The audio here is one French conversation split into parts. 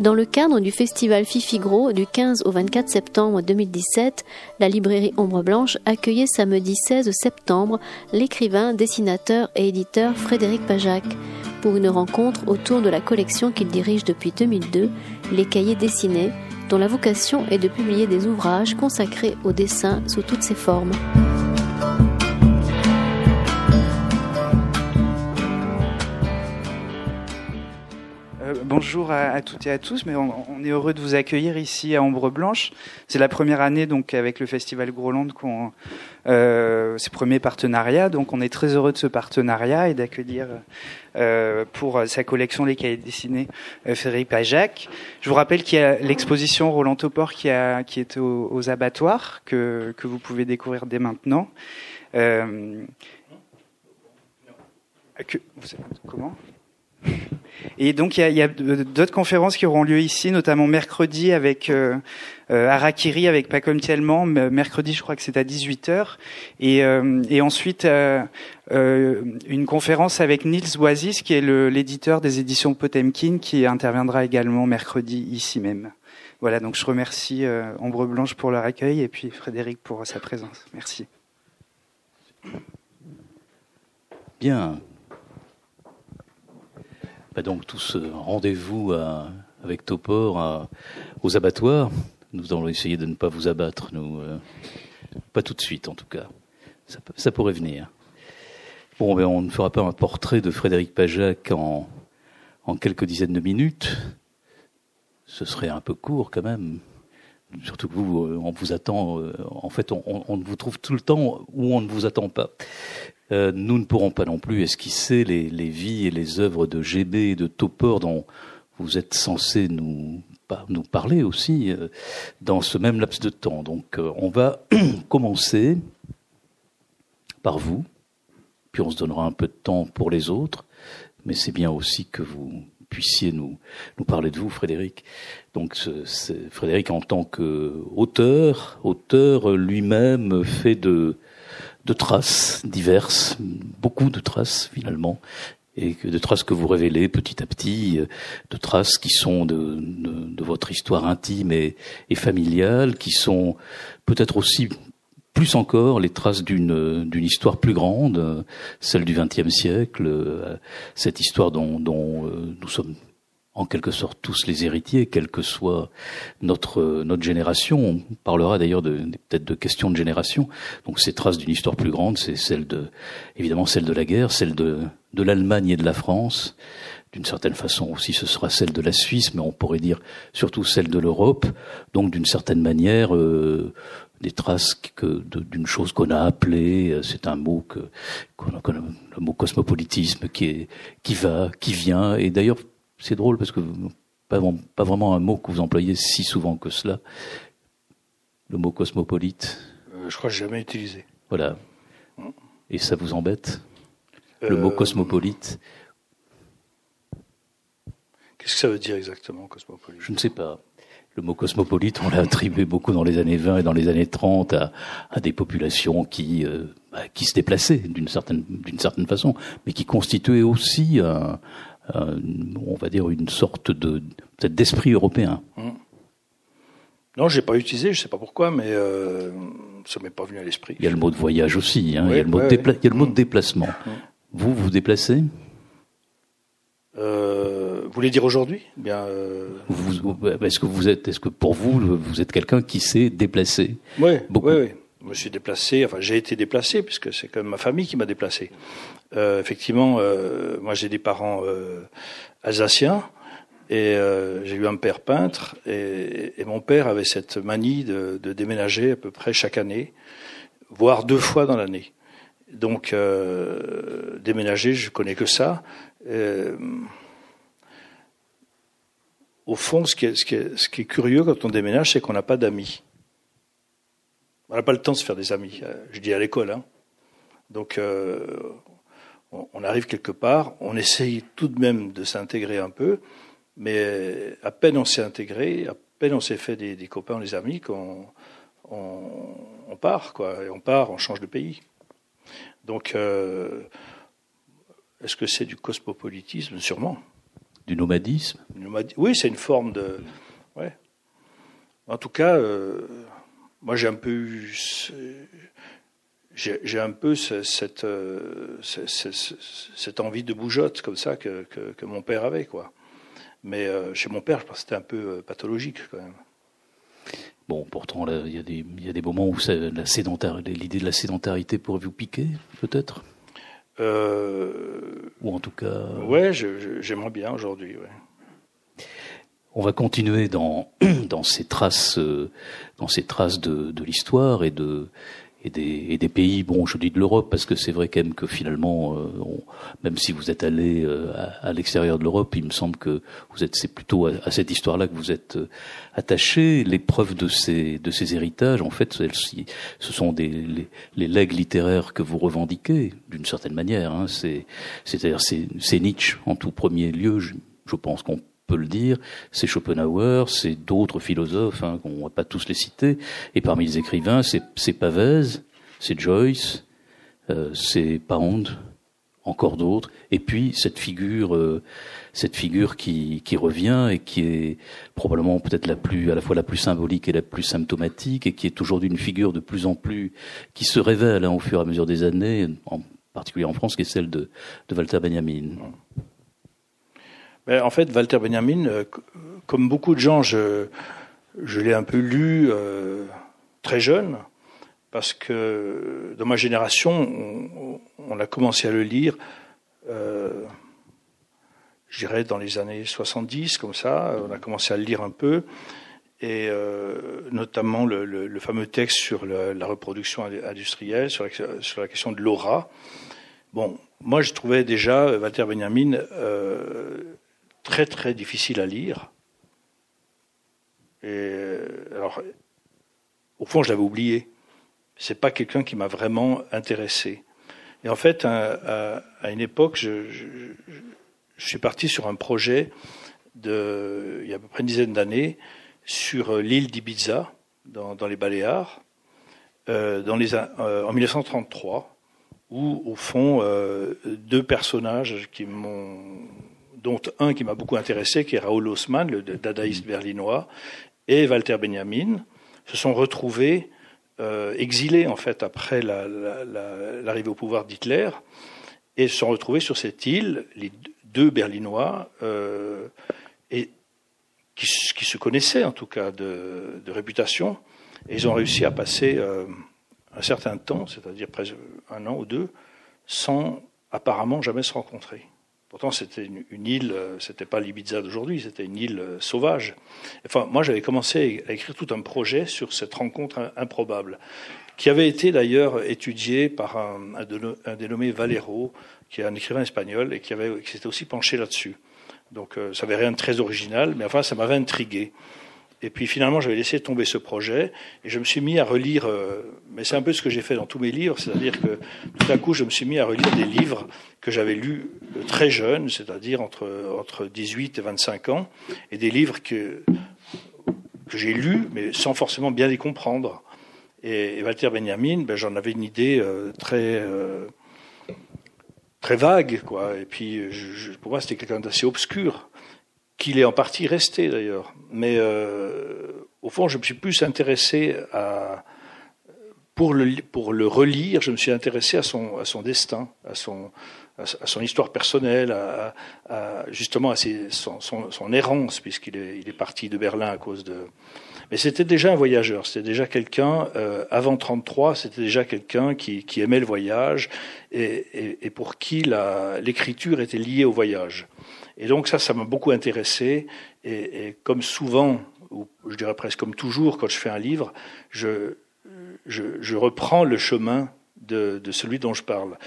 Dans le cadre du festival Fifigro du 15 au 24 septembre 2017, la librairie Ombre Blanche accueillait samedi 16 septembre l'écrivain, dessinateur et éditeur Frédéric Pajac pour une rencontre autour de la collection qu'il dirige depuis 2002, Les Cahiers dessinés, dont la vocation est de publier des ouvrages consacrés au dessin sous toutes ses formes. Bonjour à, toutes et à tous, mais on, est heureux de vous accueillir ici à Ombre Blanche. C'est la première année donc avec le Festival Groland qu'on euh, c'est premier partenariat, donc on est très heureux de ce partenariat et d'accueillir euh, pour sa collection Les Cahiers dessinés euh, Frédéric Pajac. Je vous rappelle qu'il y a l'exposition Roland Topor qui, a, qui est aux, abattoirs que, que vous pouvez découvrir dès maintenant. Euh, que, comment? Et donc il y a, d'autres conférences qui auront lieu ici, notamment mercredi avec euh, euh Arakiri avec Pacom Tielman. Mercredi, je crois que c'est à 18h. Et, euh, et ensuite euh, une conférence avec Nils Oasis, qui est l'éditeur des éditions Potemkin, qui interviendra également mercredi ici même. Voilà, donc je remercie Ombre Blanche pour leur accueil et puis Frédéric pour sa présence. Merci. Bien, donc tout ce rendez-vous avec Topor aux abattoirs. Nous allons essayer de ne pas vous abattre, nous, euh, pas tout de suite en tout cas. Ça, pourrait venir. Bon, ben, on ne fera pas un portrait de Frédéric Pajac en, en quelques dizaines de minutes. Ce serait un peu court quand même. Surtout que vous, euh, on vous attend. Euh, en fait, on, on, vous trouve tout le temps où on ne vous attend pas. Euh, nous ne pourrons pas non plus esquisser les, vies et les œuvres de GB et de Topor dont vous êtes censé nous, parler aussi euh, dans ce même laps de temps. Donc euh, on va commencer par vous, puis on se donnera un peu de temps pour les autres, mais c'est bien aussi que vous puissiez nous, nous parler de vous, Frédéric. Donc, Frédéric, en tant qu'auteur, auteur lui-même, fait de, de traces diverses, beaucoup de traces finalement, et de traces que vous révélez petit à petit, euh, de traces qui sont de, votre histoire intime et, familiale, qui sont peut-être aussi plus encore les traces d'une d'une histoire plus grande, celle du XXe siècle, euh, cette histoire dont, euh, nous sommes en quelque sorte tous les héritiers, quelle que soit notre notre génération. On parlera d'ailleurs de, peut-être de questions de génération. Donc ces traces d'une histoire plus grande, c'est celle de évidemment celle de la guerre, celle de de l'Allemagne et de la France. D'une certaine façon aussi, ce sera celle de la Suisse, mais on pourrait dire surtout celle de l'Europe. Donc d'une certaine manière, euh, des traces que d'une chose qu'on a appelée, euh, c'est un mot que qu'on le mot cosmopolitisme qui est qui va, qui vient, et d'ailleurs c'est drôle parce que pas, pas vraiment un mot que vous employez si souvent que cela. Le mot cosmopolite. Euh, je crois que je jamais utilisé. Voilà. Et ça vous embête Le mot euh, cosmopolite Qu'est-ce que ça veut dire exactement, cosmopolite? Je ne sais pas. Le mot cosmopolite, on l'a attribué beaucoup dans les années 20 et dans les années 30 à, à des populations qui, euh, bah, qui se déplaçaient d'une certaine, d'une certaine façon, mais qui constituaient aussi un, euh, on va dire une sorte de peut-être d'esprit européen. Mmh. Non, j'ai pas utilisé, je sais pas pourquoi, mais euh, ça m'est pas venu à l'esprit. Il y a le mot de voyage aussi, hein. il, y a le mot, de, déplacement. Mmh. Vous vous déplacez euh, vous voulez dire aujourd'hui? Bien. Euh, est-ce que vous êtes, est-ce que pour vous, vous êtes quelqu'un qui s'est déplacé? Oui, oui, oui. Je me suis déplacé. Enfin, j'ai été déplacé puisque c'est quand même ma famille qui m'a déplacé. Euh, effectivement, euh, moi j'ai des parents euh, alsaciens et euh, j'ai eu un père peintre et, et, mon père avait cette manie de, de, déménager à peu près chaque année, voire deux fois dans l'année. Donc euh, déménager, je connais que ça. au fond, ce qui, est, ce, qui est, ce qui est curieux quand on déménage, c'est qu'on n'a pas d'amis. On n'a pas le temps de se faire des amis. Je dis à l'école. Hein. Donc, euh, on, arrive quelque part, on essaye tout de même de s'intégrer un peu, mais à peine on s'est intégré, à peine on s'est fait des, copains, des amis, qu'on on, part, quoi. Et on part, on change de pays. Donc, euh, Est-ce que c'est du cosmopolitisme? Sûrement. Du nomadisme? Oui, c'est une forme de. Ouais. En tout cas, euh, moi j'ai un peu eu. J'ai un peu cette, euh, cette, cette, envie de bougeotte comme ça que, que, mon père avait. quoi. Mais euh, chez mon père, je pense que c'était un peu pathologique quand même. Bon, pourtant, il y, a des, y a des moments où l'idée de la sédentarité pourrait vous piquer, peut-être? Euh, Ou en tout cas. Ouais, j'aimerais bien aujourd'hui. Ouais. On va continuer dans dans ces traces, euh, dans ces traces de, de l'histoire et de et des, et des, pays, bon, je dis de l'Europe parce que c'est vrai quand même que finalement, euh, même si vous êtes allé euh, à, l'extérieur de l'Europe, il me semble que vous êtes, c'est plutôt à, cette histoire-là que vous êtes attaché. Les preuves de ces de ces héritages, en fait, ce sont des les, les legs littéraires que vous revendiquez d'une certaine manière. Hein, c'est c'est-à-dire c'est, c'est Nietzsche en tout premier lieu. Je, je pense qu'on peut le dire, c'est Schopenhauer, c'est d'autres philosophes, hein, qu'on va pas tous les citer, et parmi les écrivains, c'est Pavese, c'est Joyce, euh, c'est Pound, encore d'autres, et puis cette figure, euh, cette figure qui, qui revient et qui est probablement peut-être la plus, à la fois la plus symbolique et la plus symptomatique, et qui est aujourd'hui une figure de plus en plus, qui se révèle hein, au fur et à mesure des années, en particulier en France, qui est celle de, de Walter Benjamin. En fait, Walter Benjamin, euh, comme beaucoup de gens, je, l'ai un peu lu euh, très jeune, parce que dans ma génération, on, a commencé à le lire, euh, je dirais dans les années 70, comme ça, on a commencé à le lire un peu, et euh, notamment le, fameux texte sur la reproduction industrielle, sur la, sur la question de l'aura. Bon, moi je trouvais déjà Walter Benjamin euh, très très difficile à lire. Euh, alors, au fond, je l'avais oublié. C'est pas quelqu'un qui m'a vraiment intéressé. Et en fait, à, une époque, je, suis parti sur un projet il y a à peu près une dizaine d'années sur l'île d'Ibiza, dans, les Baléares, euh, dans les, euh, en 1933, où, au fond, deux personnages qui m'ont dont un qui m'a beaucoup intéressé, qui est Raoul Haussmann, le dadaïste berlinois, et Walter Benjamin, se sont retrouvés euh, exilés en fait après l'arrivée au pouvoir d'Hitler, et se sont retrouvés sur cette île, les deux Berlinois, euh, et qui, se connaissaient en tout cas de, réputation, et ils ont réussi à passer euh, un certain temps, c'est-à-dire presque un an ou deux, sans apparemment jamais se rencontrer. Pourtant, c'était une, île, euh, c'était pas l'Ibiza d'aujourd'hui, c'était une île euh, sauvage. Enfin, moi, j'avais commencé à écrire tout un projet sur cette rencontre improbable, qui avait été d'ailleurs étudié par un, dénommé Valero, qui est un écrivain espagnol et qui, qui s'était aussi penché là-dessus. Donc, euh, ça n'avait rien de très original, mais enfin, ça m'avait intrigué. Et puis finalement, j'avais laissé tomber ce projet et je me suis mis à relire, euh, mais c'est un peu ce que j'ai fait dans tous mes livres, c'est-à-dire que tout à coup, je me suis mis à relire des livres que j'avais lus euh, très jeune, c'est-à-dire entre, entre 18 et 25 ans, et des livres que, que j'ai lus, mais sans forcément bien les comprendre. Et, Walter Benjamin, ben, j'en avais une idée euh, très, très vague, quoi. Et puis, pour moi, c'était quelqu'un d'assez obscur qu'il est en partie resté d'ailleurs. Mais euh, au fond, je me suis plus intéressé à pour le pour le relire, je me suis intéressé à son à son destin, à son à son histoire personnelle, à, justement à son, son, errance puisqu'il est il est parti de Berlin à cause de. Mais c'était déjà un voyageur, c'était déjà quelqu'un euh, avant 33, c'était déjà quelqu'un qui, qui aimait le voyage et, et, et pour qui l'écriture était liée au voyage. Et donc ça, ça m'a beaucoup intéressé. Et, comme souvent, ou je dirais presque comme toujours, quand je fais un livre, je, je, reprends le chemin de, celui dont je parle.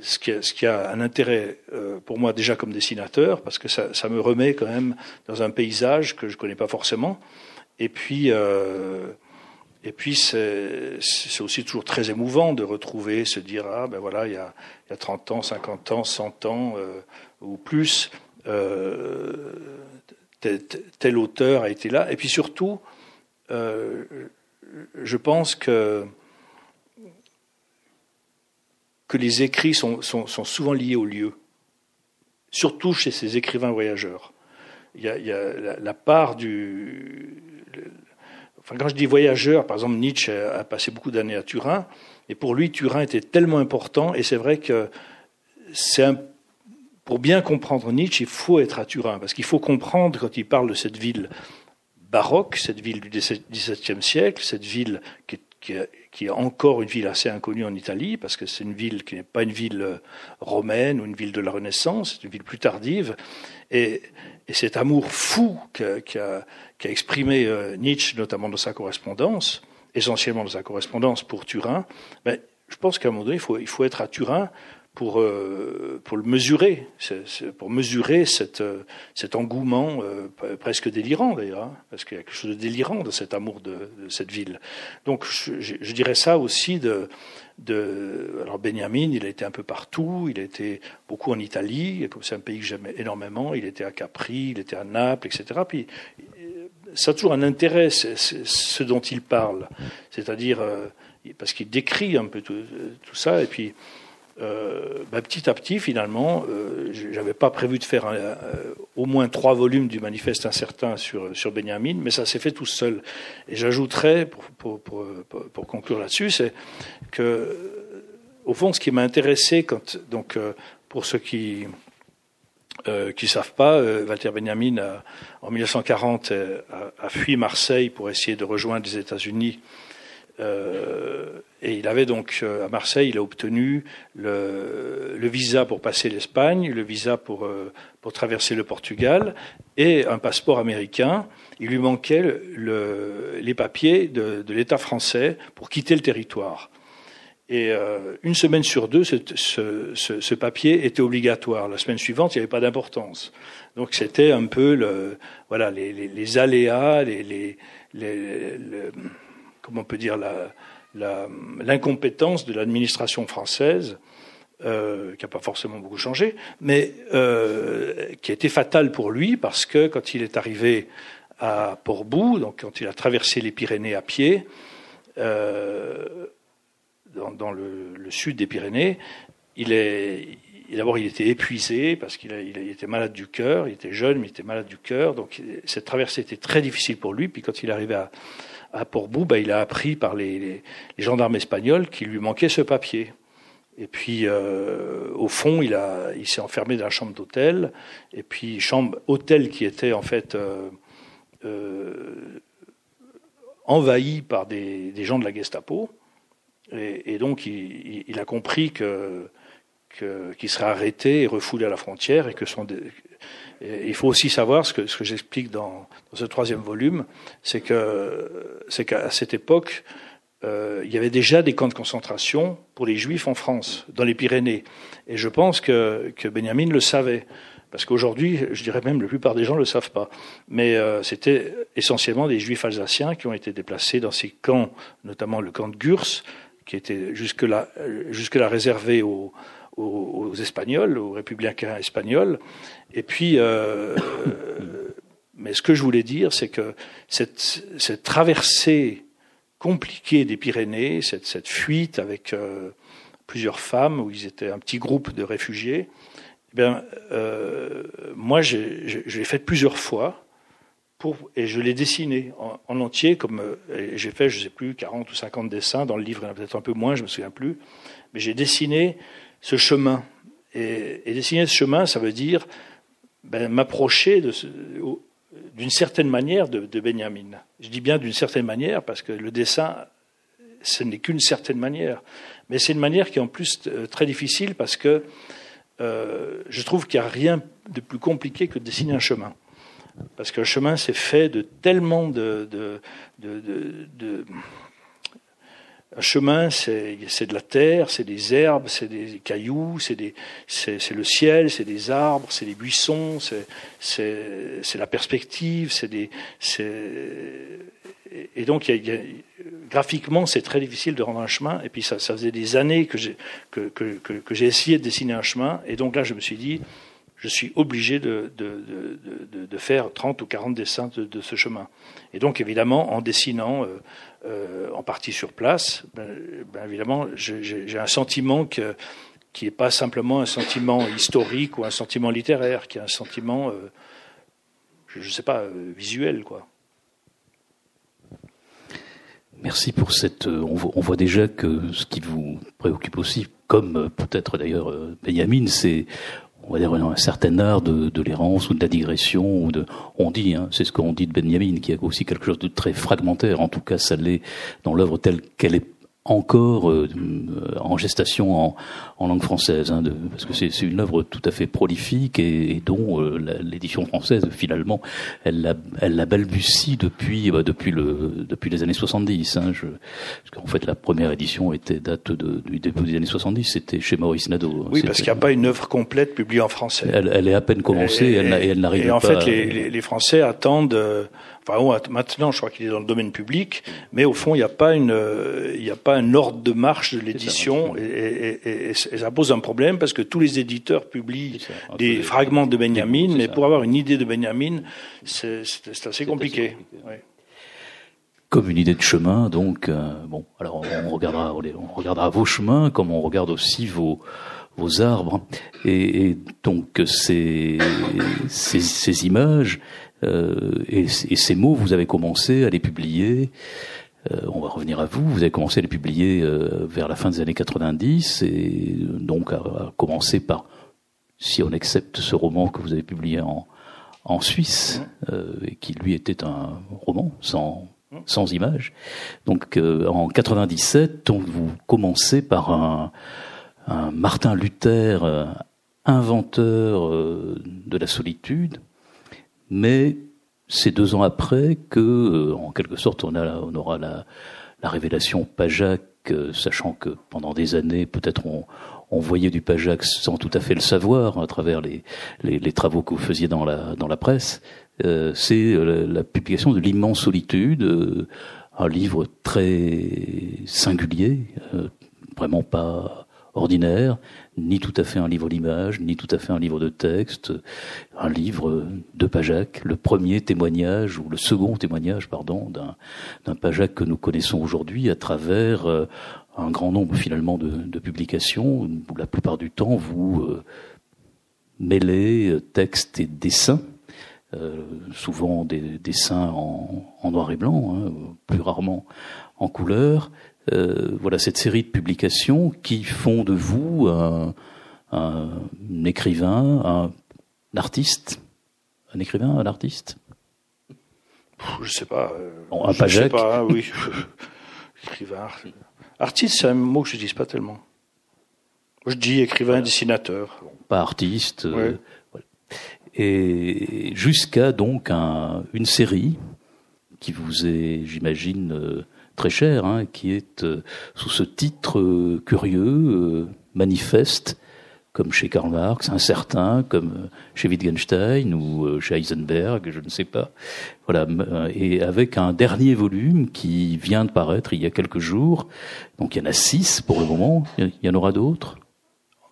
Ce qui, a, ce qui a un intérêt euh, pour moi déjà comme dessinateur, parce que ça, ça, me remet quand même dans un paysage que je ne connais pas forcément. Et puis, euh, et puis c'est aussi toujours très émouvant de retrouver, se dire, ah ben voilà, il y a, il y a 30 ans, 50 ans, 100 ans euh, ou plus, euh, tel, auteur a été là. Et puis surtout, euh, je pense que, que les écrits sont, sont, souvent liés au lieu. surtout chez ces écrivains voyageurs. Il y a, il y a la, part du. quand je dis voyageur, par exemple, Nietzsche a, passé beaucoup d'années à Turin, et pour lui, Turin était tellement important, et c'est vrai que c'est un, pour bien comprendre Nietzsche, il faut être à Turin, parce qu'il faut comprendre quand il parle de cette ville baroque, cette ville du XVIIe siècle, cette ville qui est, encore une ville assez inconnue en Italie, parce que c'est une ville qui n'est pas une ville romaine ou une ville de la Renaissance, c'est une ville plus tardive. Et, et cet amour fou qu'a qu qu exprimé euh, Nietzsche, notamment dans sa correspondance, essentiellement dans sa correspondance pour Turin, ben, je pense qu'à un moment donné, il faut être à Turin pour, euh, pour le mesurer, pour mesurer cette, euh, cet engouement euh, presque délirant d'ailleurs, hein, parce qu'il y a quelque chose de délirant de cet amour de, de cette ville. Donc je, je, dirais ça aussi de, de. Alors Benjamin, il a été un peu partout, il a été beaucoup en Italie, comme c'est un pays que j'aime énormément, il était à Capri, il était à Naples, etc. Puis ça a toujours un intérêt, ce dont il parle, c'est-à-dire parce qu'il décrit un peu tout, tout ça, et puis euh, bah, petit à petit, finalement, euh, j'avais pas prévu de faire un, euh, au moins trois volumes du manifeste incertain sur, sur Benjamin, mais ça s'est fait tout seul. Et j'ajouterais, pour, pour, pour, conclure là-dessus, c'est que, au fond, ce qui m'a intéressé, quand, donc, euh, pour ceux qui euh, qui savent pas, Walter Benjamin, a, en 1940, a, a, fui Marseille pour essayer de rejoindre les États-Unis euh, et il avait donc euh, à Marseille, il a obtenu le, visa pour passer l'Espagne, le visa pour, euh, pour traverser le Portugal et un passeport américain. Il lui manquait le, les papiers de, l'État français pour quitter le territoire. Et euh, une semaine sur deux, ce, papier était obligatoire. La semaine suivante, il n'y avait pas d'importance. Donc c'était un peu voilà, les, aléas, les comment on peut dire, l'incompétence de l'administration française, euh, qui n'a pas forcément beaucoup changé, mais euh, qui a été fatale pour lui parce que quand il est arrivé à Portbou, donc quand il a traversé les Pyrénées à pied, euh, dans, le, sud des Pyrénées, il D'abord, il était épuisé parce qu'il il était malade du cœur. Il était jeune, mais il était malade du cœur. Donc, cette traversée était très difficile pour lui. Puis, quand il arrivait à, à Portbou, bah, il a appris par les, gendarmes espagnols qu'il lui manquait ce papier. Et puis, euh, au fond, il, s'est enfermé dans la chambre d'hôtel. Et puis, chambre hôtel qui était en fait euh, euh, envahie par des, gens de la Gestapo. Et, donc, il, a compris qu'il serait arrêté et refoulé à la frontière et que son, il faut aussi savoir ce que, ce que j'explique dans, ce troisième volume, c'est qu'à cette époque, euh, il y avait déjà des camps de concentration pour les Juifs en France, dans les Pyrénées. Et je pense que, Benjamin le savait. Parce qu'aujourd'hui, je dirais même, la plupart des gens ne le savent pas. Mais euh, c'était essentiellement des Juifs alsaciens qui ont été déplacés dans ces camps, notamment le camp de Gurs, qui était jusque-là jusque -là réservé aux, aux, Espagnols, aux républicains espagnols. Et puis, euh, mais ce que je voulais dire, c'est que cette, traversée compliquée des Pyrénées, cette, fuite avec euh, plusieurs femmes, où ils étaient un petit groupe de réfugiés, eh euh, moi, je l'ai fait plusieurs fois. Et je l'ai dessiné en, en, entier, comme j'ai fait, je ne sais plus, 40 ou 50 dessins. Dans le livre, il y en a peut-être un peu moins, je me souviens plus. Mais j'ai dessiné ce chemin. Et, dessiner ce chemin, ça veut dire ben, m'approcher d'une certaine manière de, Benjamin. Je dis bien d'une certaine manière parce que le dessin, ce n'est qu'une certaine manière. Mais c'est une manière qui est en plus euh, très difficile parce que euh, je trouve qu'il n'y a rien de plus compliqué que de dessiner un chemin. Parce qu'un chemin, c'est fait de tellement de un chemin, c'est de la terre, c'est des herbes, c'est des cailloux, c'est le ciel, c'est des arbres, c'est des buissons, c'est la perspective, c'est des. Et donc, il y a, graphiquement, c'est très difficile de rendre un chemin. Et puis, ça, ça faisait des années que j'ai que, que, que, que essayé de dessiner un chemin. Et donc là, je me suis dit, je suis obligé de, de, de, de, faire 30 ou 40 dessins de, ce chemin. Et donc, évidemment, en dessinant euh, en partie sur place, ben, ben évidemment, j'ai un sentiment qui n'est pas simplement un sentiment historique ou un sentiment littéraire, qui est un sentiment, euh, je ne sais pas, euh, visuel, quoi. Merci pour cette. On voit, déjà que ce qui vous préoccupe aussi, comme peut-être d'ailleurs Benjamin, c'est on va dire un certain art de, de l'errance ou de la digression ou de on dit hein, c'est ce qu'on dit de Benjamin qui a aussi quelque chose de très fragmentaire. En tout cas ça l'est dans l'œuvre telle qu'elle est encore euh, en gestation en, en langue française, hein, de, parce que c'est une œuvre tout à fait prolifique et, et dont euh, l'édition française finalement elle la, elle la balbutie depuis bah, depuis le depuis les années 70. Hein, je, parce qu'en fait la première édition était date de, du début des années 70, c'était chez Maurice Nadeau. Oui, parce qu'il n'y a pas une œuvre complète publiée en français. Elle, elle est à peine commencée, et, elle, elle n'arrive pas. Et en fait, les, les, Français attendent. Euh, Enfin, maintenant, je crois qu'il est dans le domaine public, mais au fond, il n'y a pas une, il n'y a pas un ordre de marche de l'édition, et, et, et, ça pose un problème parce que tous les éditeurs publient des fragments de Benjamin, mais pour avoir une idée de Benjamin, c'est assez compliqué. comme une idée de chemin. Donc, euh, bon, alors on regardera, on regardera vos chemins, comme on regarde aussi vos vos arbres. Et, et donc ces, ces, ces images, et, et, ces mots, vous avez commencé à les publier. Euh, on va revenir à vous. Vous avez commencé à les publier euh, vers la fin des années 90 et donc à, commencer par, si on accepte ce roman que vous avez publié en, en Suisse et qui lui était un roman sans sans images. Donc en 97, donc, vous commencez par un, un Martin Luther, inventeur de la solitude, mais c'est deux ans après que, euh, en quelque sorte, on, aura la, la révélation Pajac, euh, sachant que pendant des années, peut-être on, voyait du Pajac sans tout à fait le savoir à travers les, travaux que vous faisiez dans la, presse. Euh, c'est la, publication de l'immense solitude, un livre très singulier, vraiment pas ordinaire, ni tout à fait un livre d'image, ni tout à fait un livre de texte, un livre de Pajac, le premier témoignage ou le second témoignage, pardon, d'un Pajac que nous connaissons aujourd'hui à travers euh, un grand nombre finalement de, publications où la plupart du temps vous euh, mêlez euh, texte et dessin. Souvent des dessins en, noir et blanc, hein, plus rarement en couleur, voilà cette série de publications qui font de vous un, un, écrivain, un, artiste, un écrivain, un artiste? Je sais pas. Euh, bon, un je sais pas, oui. écrivain, artiste, c'est un mot que je dis pas tellement. Je dis écrivain, voilà. dessinateur. Pas artiste. Euh, ouais. voilà. Et jusqu'à donc un, une série qui vous est, j'imagine, euh, très cher, hein, qui est euh, sous ce titre euh, curieux, euh, manifeste, comme chez Karl Marx, incertain, comme chez Wittgenstein ou chez Heisenberg, je ne sais pas. Voilà, et avec un dernier volume qui vient de paraître il y a quelques jours. Donc il y en a six pour le moment. Il y en aura d'autres?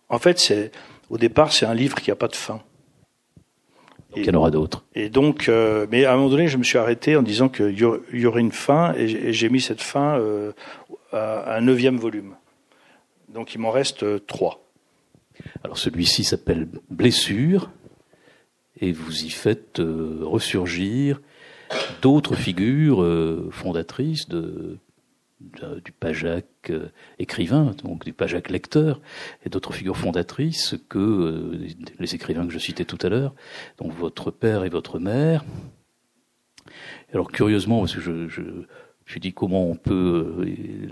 En fait, c'est au départ, c'est un livre qui n'a pas de fin. Donc, il y en aura d'autres. Et donc, euh, mais à un moment donné, je me suis arrêté en disant qu'il y aurait une fin, et j'ai mis cette fin euh, à un neuvième volume. Donc, il m'en reste euh, trois. Alors, celui-ci s'appelle Blessure, et vous y faites euh, ressurgir d'autres figures euh, fondatrices de du Pajac euh, écrivain, donc du Pajac lecteur, et d'autres figures fondatrices que euh, les écrivains que je citais tout à l'heure, donc votre père et votre mère. Alors curieusement, parce que je, je, je dis comment on peut euh,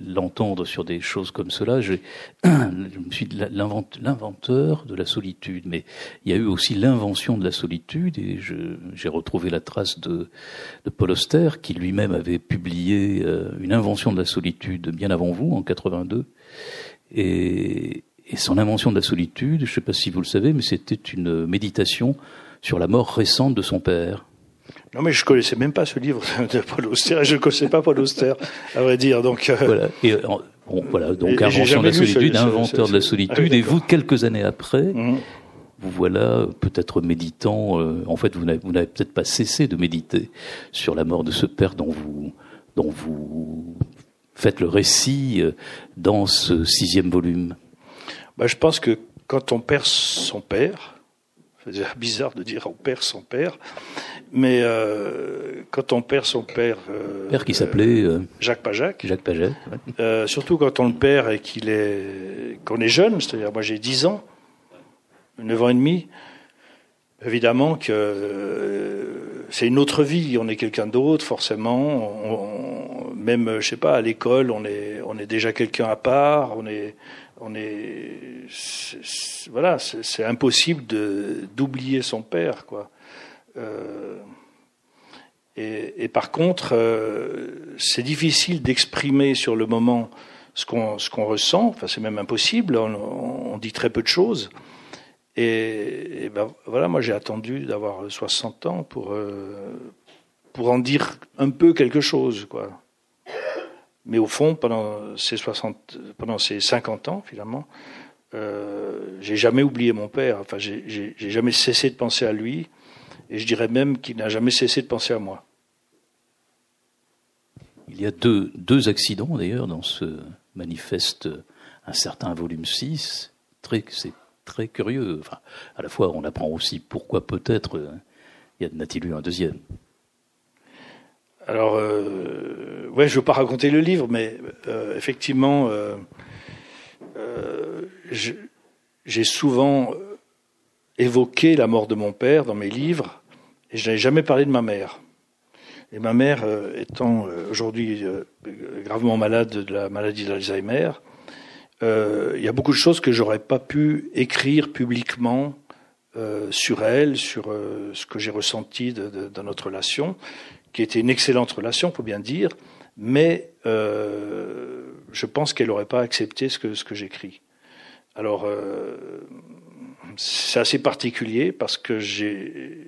l'entendre sur des choses comme cela. Je, me suis l'inventeur de la solitude, mais il y a eu aussi l'invention de la solitude, et j'ai retrouvé la trace de, de Paul Auster, qui lui-même avait publié euh, une invention de la solitude bien avant vous, en 82. Et, et son invention de la solitude, je ne sais pas si vous le savez, mais c'était une méditation sur la mort récente de son père. Non, mais je connaissais même pas ce livre de Paul Auster, et je ne connaissais pas Paul Auster, à vrai dire. Donc, euh... voilà. Et, bon, voilà. Donc, et, invention de la solitude, ce, inventeur ce, ce, de la solitude, ah et vous, quelques années après, mmh. vous voilà peut-être méditant. Euh, en fait, vous n'avez peut-être pas cessé de méditer sur la mort de ce père dont vous, dont vous faites le récit euh, dans ce sixième volume. bah, Je pense que quand on perd son père, c'est bizarre de dire on perd son père, mais euh, quand on perd son père, euh, père qui s'appelait euh, Jacques Pajac, Jacques Pajac, surtout quand on le perd et qu'il est qu'on est jeune, c'est-à-dire moi j'ai 10 ans, 9 ans et demi, évidemment que c'est une autre vie, on est quelqu'un d'autre forcément, on, on, même je sais pas à l'école on est on est déjà quelqu'un à part, on est on est, voilà, c'est impossible d'oublier son père, quoi. Euh, et, et, par contre, euh, c'est difficile d'exprimer sur le moment ce qu'on ce qu'on ressent. Enfin, c'est même impossible. On, dit très peu de choses. Et, ben voilà, moi j'ai attendu d'avoir 60 ans pour euh, pour en dire un peu quelque chose, quoi. Mais au fond, pendant ces 60, pendant ces 50 ans, finalement, euh, j'ai jamais oublié mon père. Enfin, j'ai jamais cessé de penser à lui, et je dirais même qu'il n'a jamais cessé de penser à moi. Il y a deux, accidents d'ailleurs dans ce manifeste, un certain volume 6. C'est très curieux. Enfin, à la fois, on apprend aussi pourquoi peut-être euh, y a-t-il eu un deuxième. Alors, euh, ouais, je ne veux pas raconter le livre, mais euh, effectivement, euh, euh j'ai souvent évoqué la mort de mon père dans mes livres, et je n'avais jamais parlé de ma mère. Et ma mère, étant aujourd'hui gravement malade de la maladie d'Alzheimer, il y a beaucoup de choses que j'aurais pas pu écrire publiquement sur elle, sur ce que j'ai ressenti de, de, dans notre relation qui était une excellente relation, faut bien dire, mais euh, je pense qu'elle n'aurait pas accepté ce que, j'écris. Alors, euh, c'est assez particulier parce que j'ai,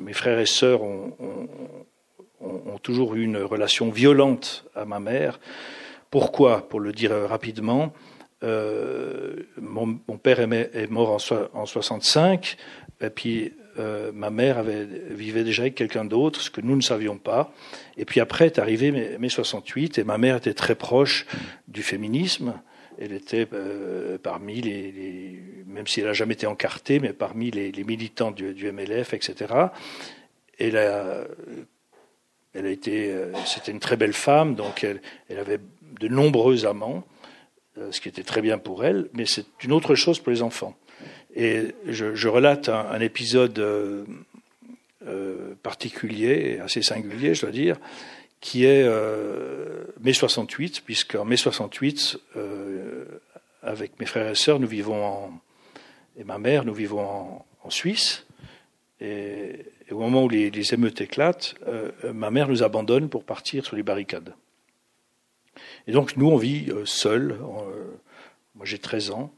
mes frères et sœurs ont, toujours eu une relation violente à ma mère. Pourquoi? Pour le dire rapidement, euh, mon, père est mort en, en 65, et puis euh, ma mère vivait déjà avec quelqu'un d'autre, ce que nous ne savions pas. Et puis après est arrivé mai, mai 68, et ma mère était très proche du féminisme. Elle était euh, parmi les, même si elle n'a jamais été encartée, mais parmi les, militants du, MLF, etc. Elle a, elle a été, euh, c'était une très belle femme, donc elle, avait de nombreux amants, ce qui était très bien pour elle, mais c'est une autre chose pour les enfants. Et je, relate un, épisode euh, euh, particulier, assez singulier, je dois dire, qui est euh, mai 68, puisqu'en mai 68, euh, avec mes frères et sœurs, nous vivons en, et ma mère, nous vivons en, Suisse. Et, au moment où les, les émeutes éclatent, ma mère nous abandonne pour partir sur les barricades. Et donc nous, on vit seuls. moi, j'ai 13 ans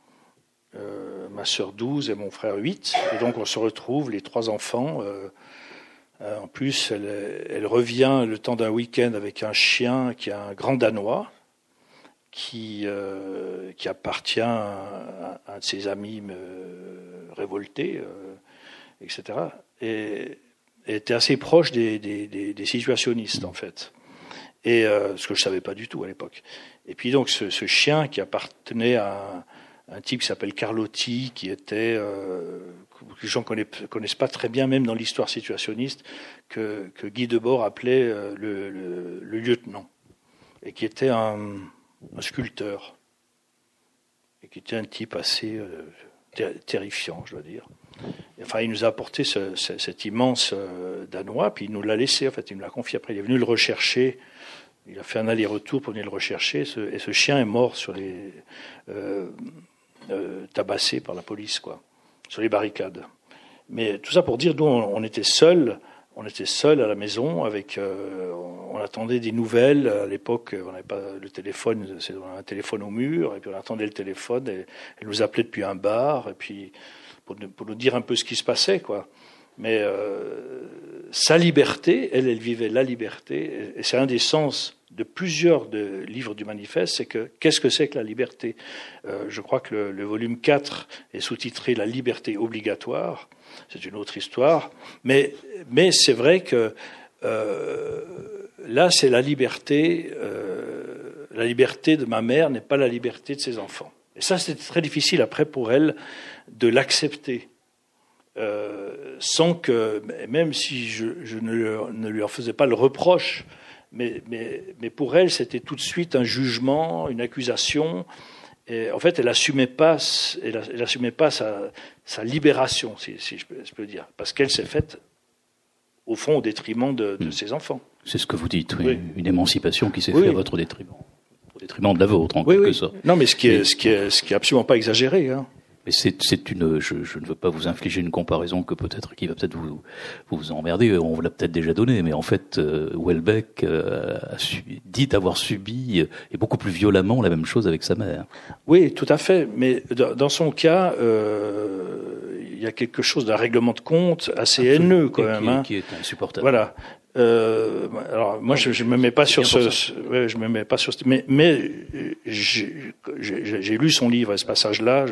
euh, ma sœur 12 et mon frère 8. Et donc on se retrouve, les trois enfants. Euh, euh, en plus, elle, revient le temps d'un week-end avec un chien qui est un grand danois, qui, qui appartient à, un de ses amis révoltés, etc. Et, était assez proche des, situationnistes, en fait. Et ce que je savais pas du tout à l'époque. Et puis donc ce, ce chien qui appartenait à un type qui s'appelle Carlotti, qui était, euh, que les gens connaissent, connaissent pas très bien, même dans l'histoire situationniste, que, Guy Debord appelait euh, le, lieutenant, et qui était un, un, sculpteur, et qui était un type assez euh, terrifiant, je dois dire. Enfin, il nous a apporté ce, ce, cet immense euh, Danois, puis il nous l'a laissé, en fait, il nous l'a confié. Après, il est venu le rechercher. Il a fait un aller-retour pour venir le rechercher, ce, et ce chien est mort sur les, euh, euh, tabassé par la police, quoi, sur les barricades. Mais tout ça pour dire, nous, on, était seuls, on était seuls à la maison, avec, euh, on, attendait des nouvelles. À l'époque, on n'avait pas le téléphone, c'est un téléphone au mur, et puis on attendait le téléphone. Et, elle nous appelait depuis un bar, et puis pour, nous dire un peu ce qui se passait, quoi. Mais euh, sa liberté, elle, elle vivait la liberté, et c'est un des sens de plusieurs livres du manifeste, c'est que qu'est-ce que c'est que la liberté? Euh, Je crois que le, volume 4 est sous-titré La liberté obligatoire, c'est une autre histoire, mais, c'est vrai que euh, là, c'est la liberté, euh, la liberté de ma mère n'est pas la liberté de ses enfants. Et ça, c'était très difficile après pour elle de l'accepter. Sans que, même si je, ne, ne, lui en faisais pas le reproche, mais, mais, mais pour elle, c'était tout de suite un jugement, une accusation. Et en fait, elle n'assumait pas, elle, elle assumait pas sa, sa libération, si, si je, peux, dire, parce qu'elle s'est faite, au fond, au détriment de, de mm. ses enfants. C'est ce que vous dites, oui. Oui. Une émancipation qui s'est oui. faite à votre détriment. Au détriment de la vôtre, en quelque sorte. Non, mais ce qui est, ce qui est, ce qui est absolument pas exagéré. Hein. Mais c'est une, je, je, ne veux pas vous infliger une comparaison que peut-être qui va peut-être vous, vous emmerder. On vous l'a peut-être déjà donné, mais en fait, euh, Welbeck euh, a dit avoir subi et beaucoup plus violemment la même chose avec sa mère. Oui, tout à fait. Mais dans, son cas, euh, il y a quelque chose d'un règlement de compte assez Absolument. haineux quand même. Qui, hein. qui est insupportable. Voilà. Euh, alors moi je, je me mets pas sur ce, ce ouais, je me mets pas sur ce, mais mais j'ai lu son livre ce passage là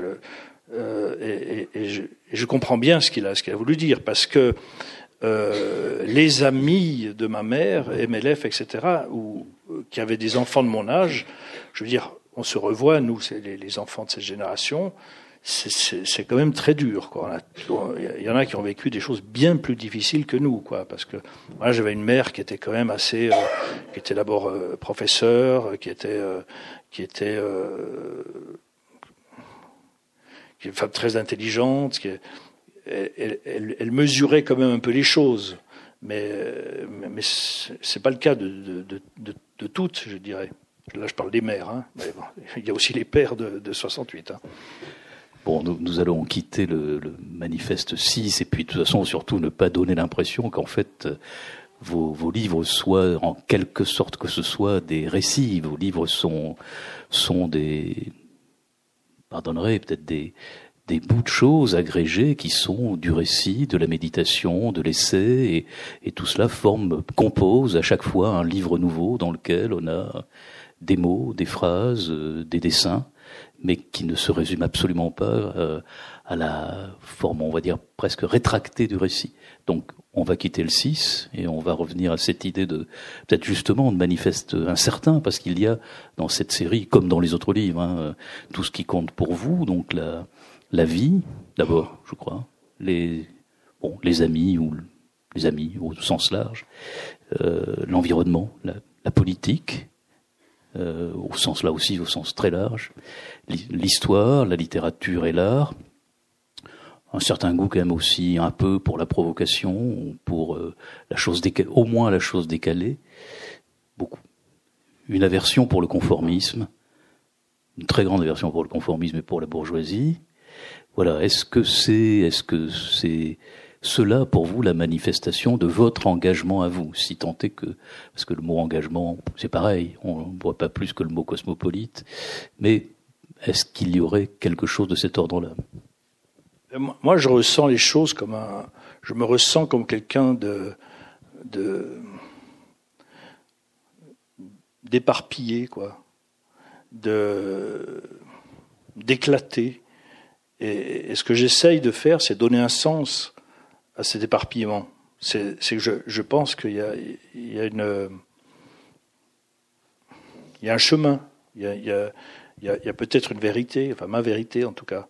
euh, et, et, et, je, je, comprends bien ce qu'il a, qu'il a voulu dire, parce que euh, les amis de ma mère, MLF, etc., ou qui avaient des enfants de mon âge, je veux dire, on se revoit, nous, les, les, enfants de cette génération, c'est quand même très dur. Il y en a qui ont vécu des choses bien plus difficiles que nous, quoi. Parce que moi, j'avais une mère qui était quand même assez, euh, qui était d'abord euh, professeur, qui était, euh, qui était euh, qui est une femme très intelligente, qui est, elle, elle, elle, mesurait quand même un peu les choses, mais, mais, mais c'est pas le cas de, de, de, de, toutes, je dirais. Là, je parle des mères, hein. mais bon, il y a aussi les pères de, de 68. Hein. Bon, nous, nous, allons quitter le, le, manifeste 6 et puis de toute façon surtout ne pas donner l'impression qu'en fait vos, vos, livres soient en quelque sorte que ce soit des récits. Vos livres sont, sont des, pardonnerez, peut-être des, des bouts de choses agrégés qui sont du récit, de la méditation, de l'essai, et, et, tout cela forme, compose à chaque fois un livre nouveau dans lequel on a des mots, des phrases, euh, des dessins, mais qui ne se résument absolument pas euh, à la forme, on va dire, presque rétractée du récit. Donc, on va quitter le 6 et on va revenir à cette idée de, peut-être justement, de manifeste incertain, parce qu'il y a dans cette série, comme dans les autres livres, hein, tout ce qui compte pour vous, donc la, la vie, d'abord, je crois, les, bon, les amis ou les amis au sens large, euh, l'environnement, la, politique, euh, au sens là aussi, au sens très large, l'histoire, la littérature et l'art, un certain goût quand même aussi un peu pour la provocation, pour euh, la chose décalée, au moins la chose décalée, beaucoup. Une aversion pour le conformisme, une très grande aversion pour le conformisme et pour la bourgeoisie. Voilà. Est-ce que c'est, est-ce que c'est cela pour vous la manifestation de votre engagement à vous, si tant est que, parce que le mot engagement, c'est pareil, on ne voit pas plus que le mot cosmopolite, mais est-ce qu'il y aurait quelque chose de cet ordre-là? Moi, je ressens les choses comme un. Je me ressens comme quelqu'un de. de d'éparpillé, quoi. De. d'éclaté. Et, ce que j'essaye de faire, c'est donner un sens à cet éparpillement. C'est que je, je pense qu'il y a, il y a une. Il y a un chemin. Il y a, il y a peut-être une vérité, enfin ma vérité en tout cas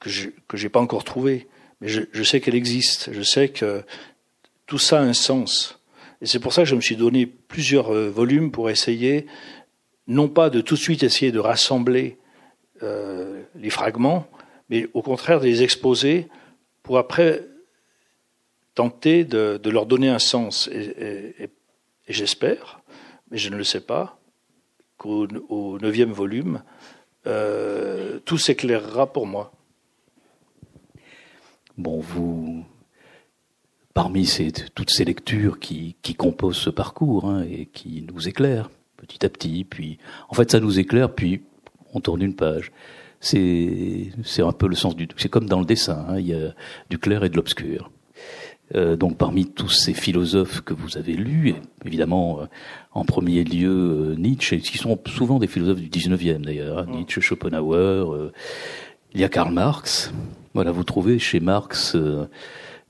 que je j'ai pas encore trouvée, mais je, sais qu'elle existe. Je sais que tout ça a un sens. Et c'est pour ça que je me suis donné plusieurs euh, volumes pour essayer, non pas de tout de suite essayer de rassembler euh, les fragments, mais au contraire de les exposer pour après tenter de, leur donner un sens. Et, j'espère, mais je ne le sais pas, qu'au neuvième volume, euh, tout s'éclairera pour moi. Bon, vous, parmi ces, toutes ces lectures qui, qui composent ce parcours hein, et qui nous éclairent petit à petit, puis en fait ça nous éclaire, puis on tourne une page. C'est c'est un peu le sens du c'est comme dans le dessin, hein, il y a du clair et de l'obscur. Euh, donc parmi tous ces philosophes que vous avez lus, évidemment euh, en premier lieu euh, Nietzsche, qui sont souvent des philosophes du 19e d'ailleurs, hein, mmh. Nietzsche, Schopenhauer, euh, il y a Karl Marx, voilà, vous trouvez chez Marx euh,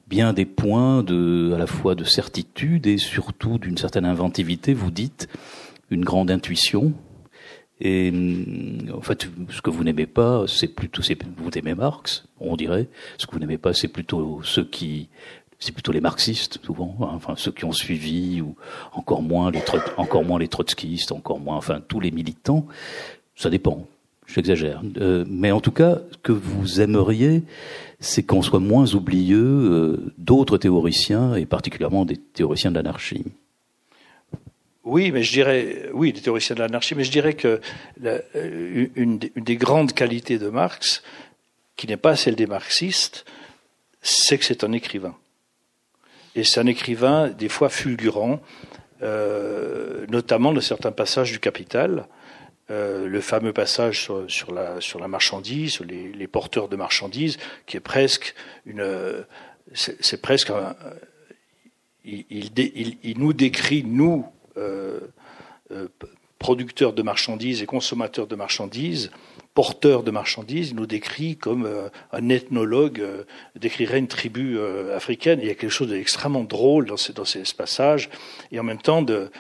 bien des points de, à la fois de certitude et surtout d'une certaine inventivité. Vous dites une grande intuition Et en fait, ce que vous n'aimez pas, c'est plutôt, vous aimez Marx, on dirait. Ce que vous n'aimez pas, c'est plutôt ceux qui, c'est plutôt les marxistes souvent, hein, enfin ceux qui ont suivi, ou encore moins les encore moins les trotskistes, encore moins, enfin tous les militants. Ça dépend. J'exagère. Euh, mais en tout cas, ce que vous aimeriez, c'est qu'on soit moins oublieux euh, d'autres théoriciens, et particulièrement des théoriciens de l'anarchie. Oui, mais je dirais, oui, des théoriciens de l'anarchie, mais je dirais que euh, une, des grandes qualités de Marx, qui n'est pas celle des marxistes, c'est que c'est un écrivain. Et c'est un écrivain des fois fulgurant, euh, notamment dans certains passages du Capital, euh, le fameux passage sur, sur, la, sur la marchandise, sur les, les, porteurs de marchandises, qui est presque une, c'est presque un, il, il, il, nous décrit nous euh, euh, producteur de marchandises et consommateur de marchandises, porteur de marchandises, il nous décrit comme euh, un ethnologue décrirait une tribu africaine. il y a quelque chose d'extrêmement drôle dans ces, dans ces passages, et en même temps, de,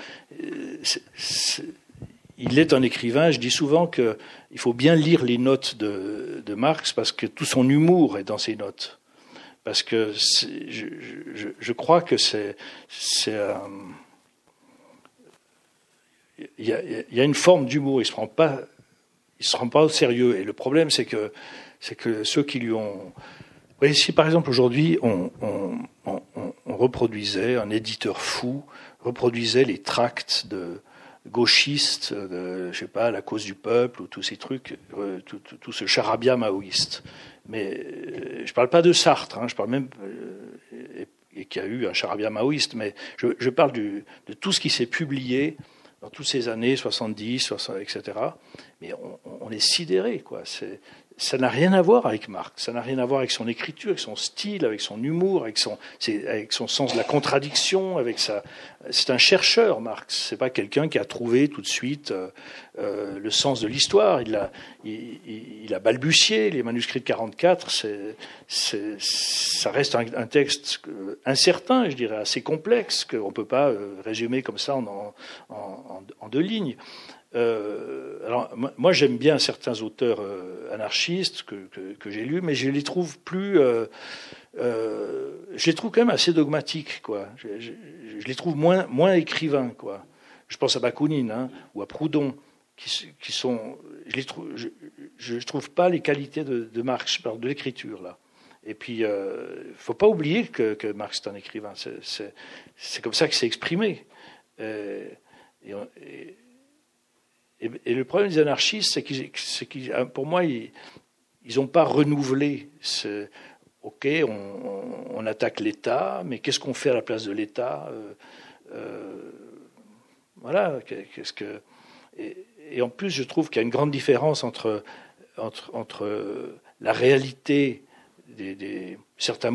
il est un écrivain. Je dis souvent qu'il faut bien lire les notes de, Marx parce que tout son humour est dans ses notes. Parce que je, crois que c'est il y, a, une forme d'humour. Il se prend pas, il se rend pas au sérieux. Et le problème, c'est que, que ceux qui lui ont, voyez, si par exemple aujourd'hui on, reproduisait un éditeur fou reproduisait les tracts de gauchistes, de, je sais pas, la cause du peuple ou tous ces trucs, euh, tout, ce charabia maoïste. Mais euh, je parle pas de Sartre, hein, je parle même euh, et, et qu'il y a eu un charabia maoïste, mais je, parle de tout ce qui s'est publié dans toutes ces années 70, 60, etc. Mais on, on est sidéré, quoi. Ça n'a rien à voir avec Marx, ça n'a rien à voir avec son écriture, avec son style, avec son humour, avec son, avec son sens de la contradiction, avec sa. C'est un chercheur, Marx. C'est pas quelqu'un qui a trouvé tout de suite euh, euh le sens de l'histoire. Il a, il, il, a balbutié les manuscrits de 44. C'est, c'est, ça reste un, texte incertain, je dirais, assez complexe qu'on peut pas euh, résumer comme ça en, en, en deux lignes. Euh, alors, moi, j'aime bien certains auteurs euh, anarchistes que, que, que j'ai lus, mais je les trouve plus. Euh, je les trouve quand même assez dogmatiques, quoi. Je, les trouve moins, moins écrivains, quoi. Je pense à Bakounine hein, ou à Proudhon, qui, sont. Je les trouve. Je, je, trouve pas les qualités de, de Marx. De l'écriture là. Et puis, il euh, faut pas oublier que, que Marx est un écrivain. C'est comme ça qu'il s'est exprimé. Et, et, le problème des anarchistes, c'est qu'ils, qu pour moi, ils n'ont pas renouvelé. Ok, on, attaque l'État, mais qu'est-ce qu'on fait à la place de l'État euh, euh, Voilà, qu'est-ce que. Et, en plus, je trouve qu'il y a une grande différence entre, entre, entre la réalité de, certains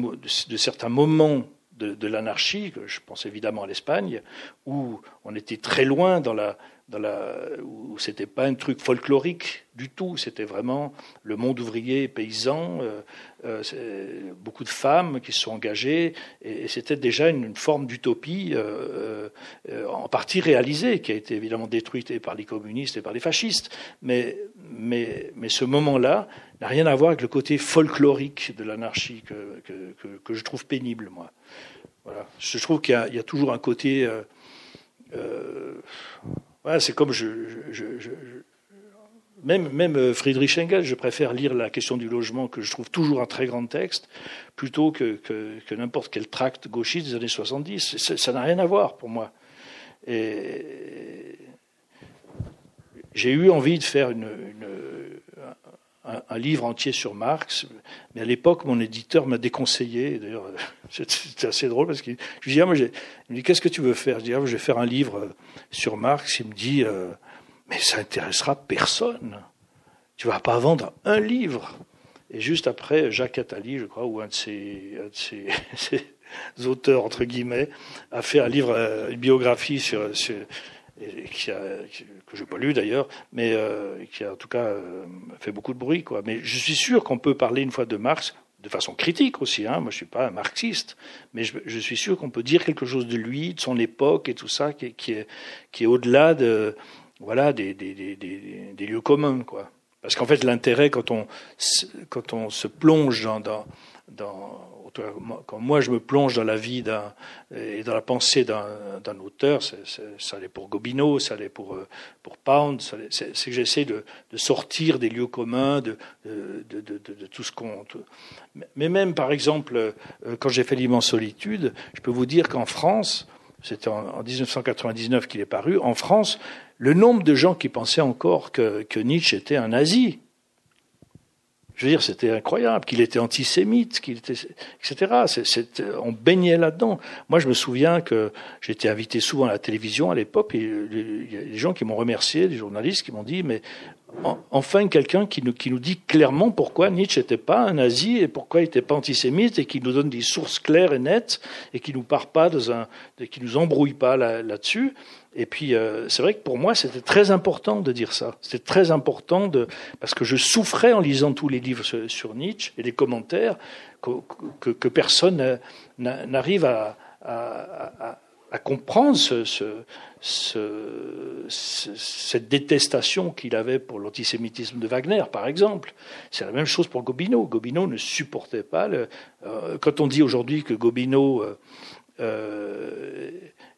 moments de l'anarchie, je pense évidemment à l'Espagne, où on était très loin dans la, dans la, où c'était pas un truc folklorique du tout, c'était vraiment le monde ouvrier paysan, euh, euh, beaucoup de femmes qui se sont engagées, et, c'était déjà une, forme d'utopie euh, en partie réalisée, qui a été évidemment détruite par les communistes et par les fascistes, mais, mais, mais ce moment-là n'a rien à voir avec le côté folklorique de l'anarchie que, que, que, je trouve pénible, moi. Voilà. Je trouve qu'il y, a toujours un côté... voilà, c'est comme je, je, je, même, même euh, Friedrich Engels, je préfère lire la question du logement, que je trouve toujours un très grand texte, plutôt que, que, que n'importe quel tract gauchiste des années 70. Ça n'a rien à voir pour moi. Et j'ai eu envie de faire une, une, un, livre entier sur Marx, mais à l'époque, mon éditeur m'a déconseillé. D'ailleurs, c'était assez drôle parce que je dis, ah, moi, il me dit, qu'est-ce que tu veux faire? Je dis, ah, je vais faire un livre sur Marx. Il me dit, euh, mais ça intéressera personne. Tu vas pas vendre un livre. Et juste après, Jacques Attali, je crois, ou un de ses, auteurs, entre guillemets, a fait un livre, euh, une biographie sur que je n'ai pas lu d'ailleurs, mais euh, qui a en tout cas euh, fait beaucoup de bruit. Quoi. Mais je suis sûr qu'on peut parler une fois de Marx de façon critique aussi. Hein. Moi, je suis pas un marxiste, mais je, suis sûr qu'on peut dire quelque chose de lui, de son époque et tout ça, qui, qui est, qui est au-delà de, voilà, des, des, des, des, lieux communs, quoi. Parce qu'en fait, l'intérêt, quand on, quand on se plonge dans, dans, dans quand moi je me plonge dans la vie et dans la pensée d'un auteur, ça allait pour Gobineau, ça allait pour, euh, pour Pound, c'est que j'essaie de, de, sortir des lieux communs, de, de, de tout ce qu'on. Mais même, par exemple, euh, quand j'ai fait l'immense solitude, je peux vous dire qu'en France, c'était en, 1999 qu'il est paru, en France, le nombre de gens qui pensaient encore que, Nietzsche était un nazi, je veux dire, c'était incroyable, qu'il était antisémite, qu'il était, etc. on baignait là-dedans. Moi, je me souviens que j'étais invité souvent à la télévision à l'époque, et il y a des gens qui m'ont remercié, des journalistes qui m'ont dit, mais enfin quelqu'un qui nous, dit clairement pourquoi Nietzsche n'était pas un nazi et pourquoi il n'était pas antisémite et qui nous donne des sources claires et nettes et qui nous nous embrouille pas là-dessus. Et puis, euh, c'est vrai que pour moi, c'était très important de dire ça. C'était très important de, parce que je souffrais en lisant tous les livres sur, Nietzsche et les commentaires que, que, que personne n'arrive à, à, à, comprendre ce, ce, ce, cette détestation qu'il avait pour l'antisémitisme de Wagner, par exemple. C'est la même chose pour Gobineau. Gobineau ne supportait pas. Le, euh, quand on dit aujourd'hui que Gobineau euh, euh,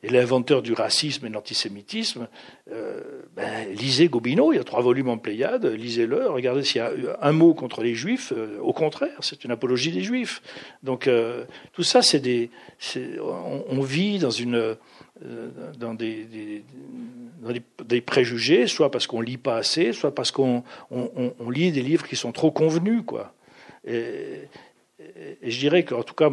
et l'inventeur du racisme et de l'antisémitisme, euh, ben, lisez Gobineau, il y a trois volumes en Pléiade, lisez-le, regardez s'il y a un mot contre les juifs, euh, au contraire, c'est une apologie des juifs. Donc euh, tout ça, c'est des, on, vit dans des, préjugés, soit parce qu'on lit pas assez, soit parce qu'on on, on, lit des livres qui sont trop convenus, quoi. Et, et je dirais qu'en tout cas,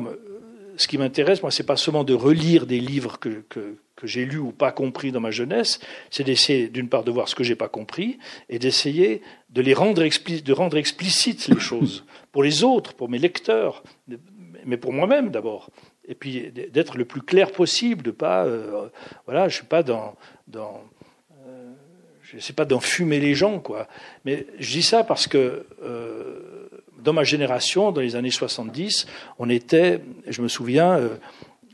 ce qui m'intéresse, moi, c'est pas seulement de relire des livres que, que, que j'ai lus ou pas compris dans ma jeunesse, c'est d'essayer, d'une part, de voir ce que j'ai pas compris et d'essayer de les rendre, de rendre explicites les choses pour les autres, pour mes lecteurs, mais pour moi-même d'abord. Et puis d'être le plus clair possible, de pas, euh, voilà, je suis pas dans, dans euh, je sais pas d'enfumer les gens, quoi. Mais je dis ça parce que euh, dans ma génération, dans les années 70, on était, je me souviens, euh,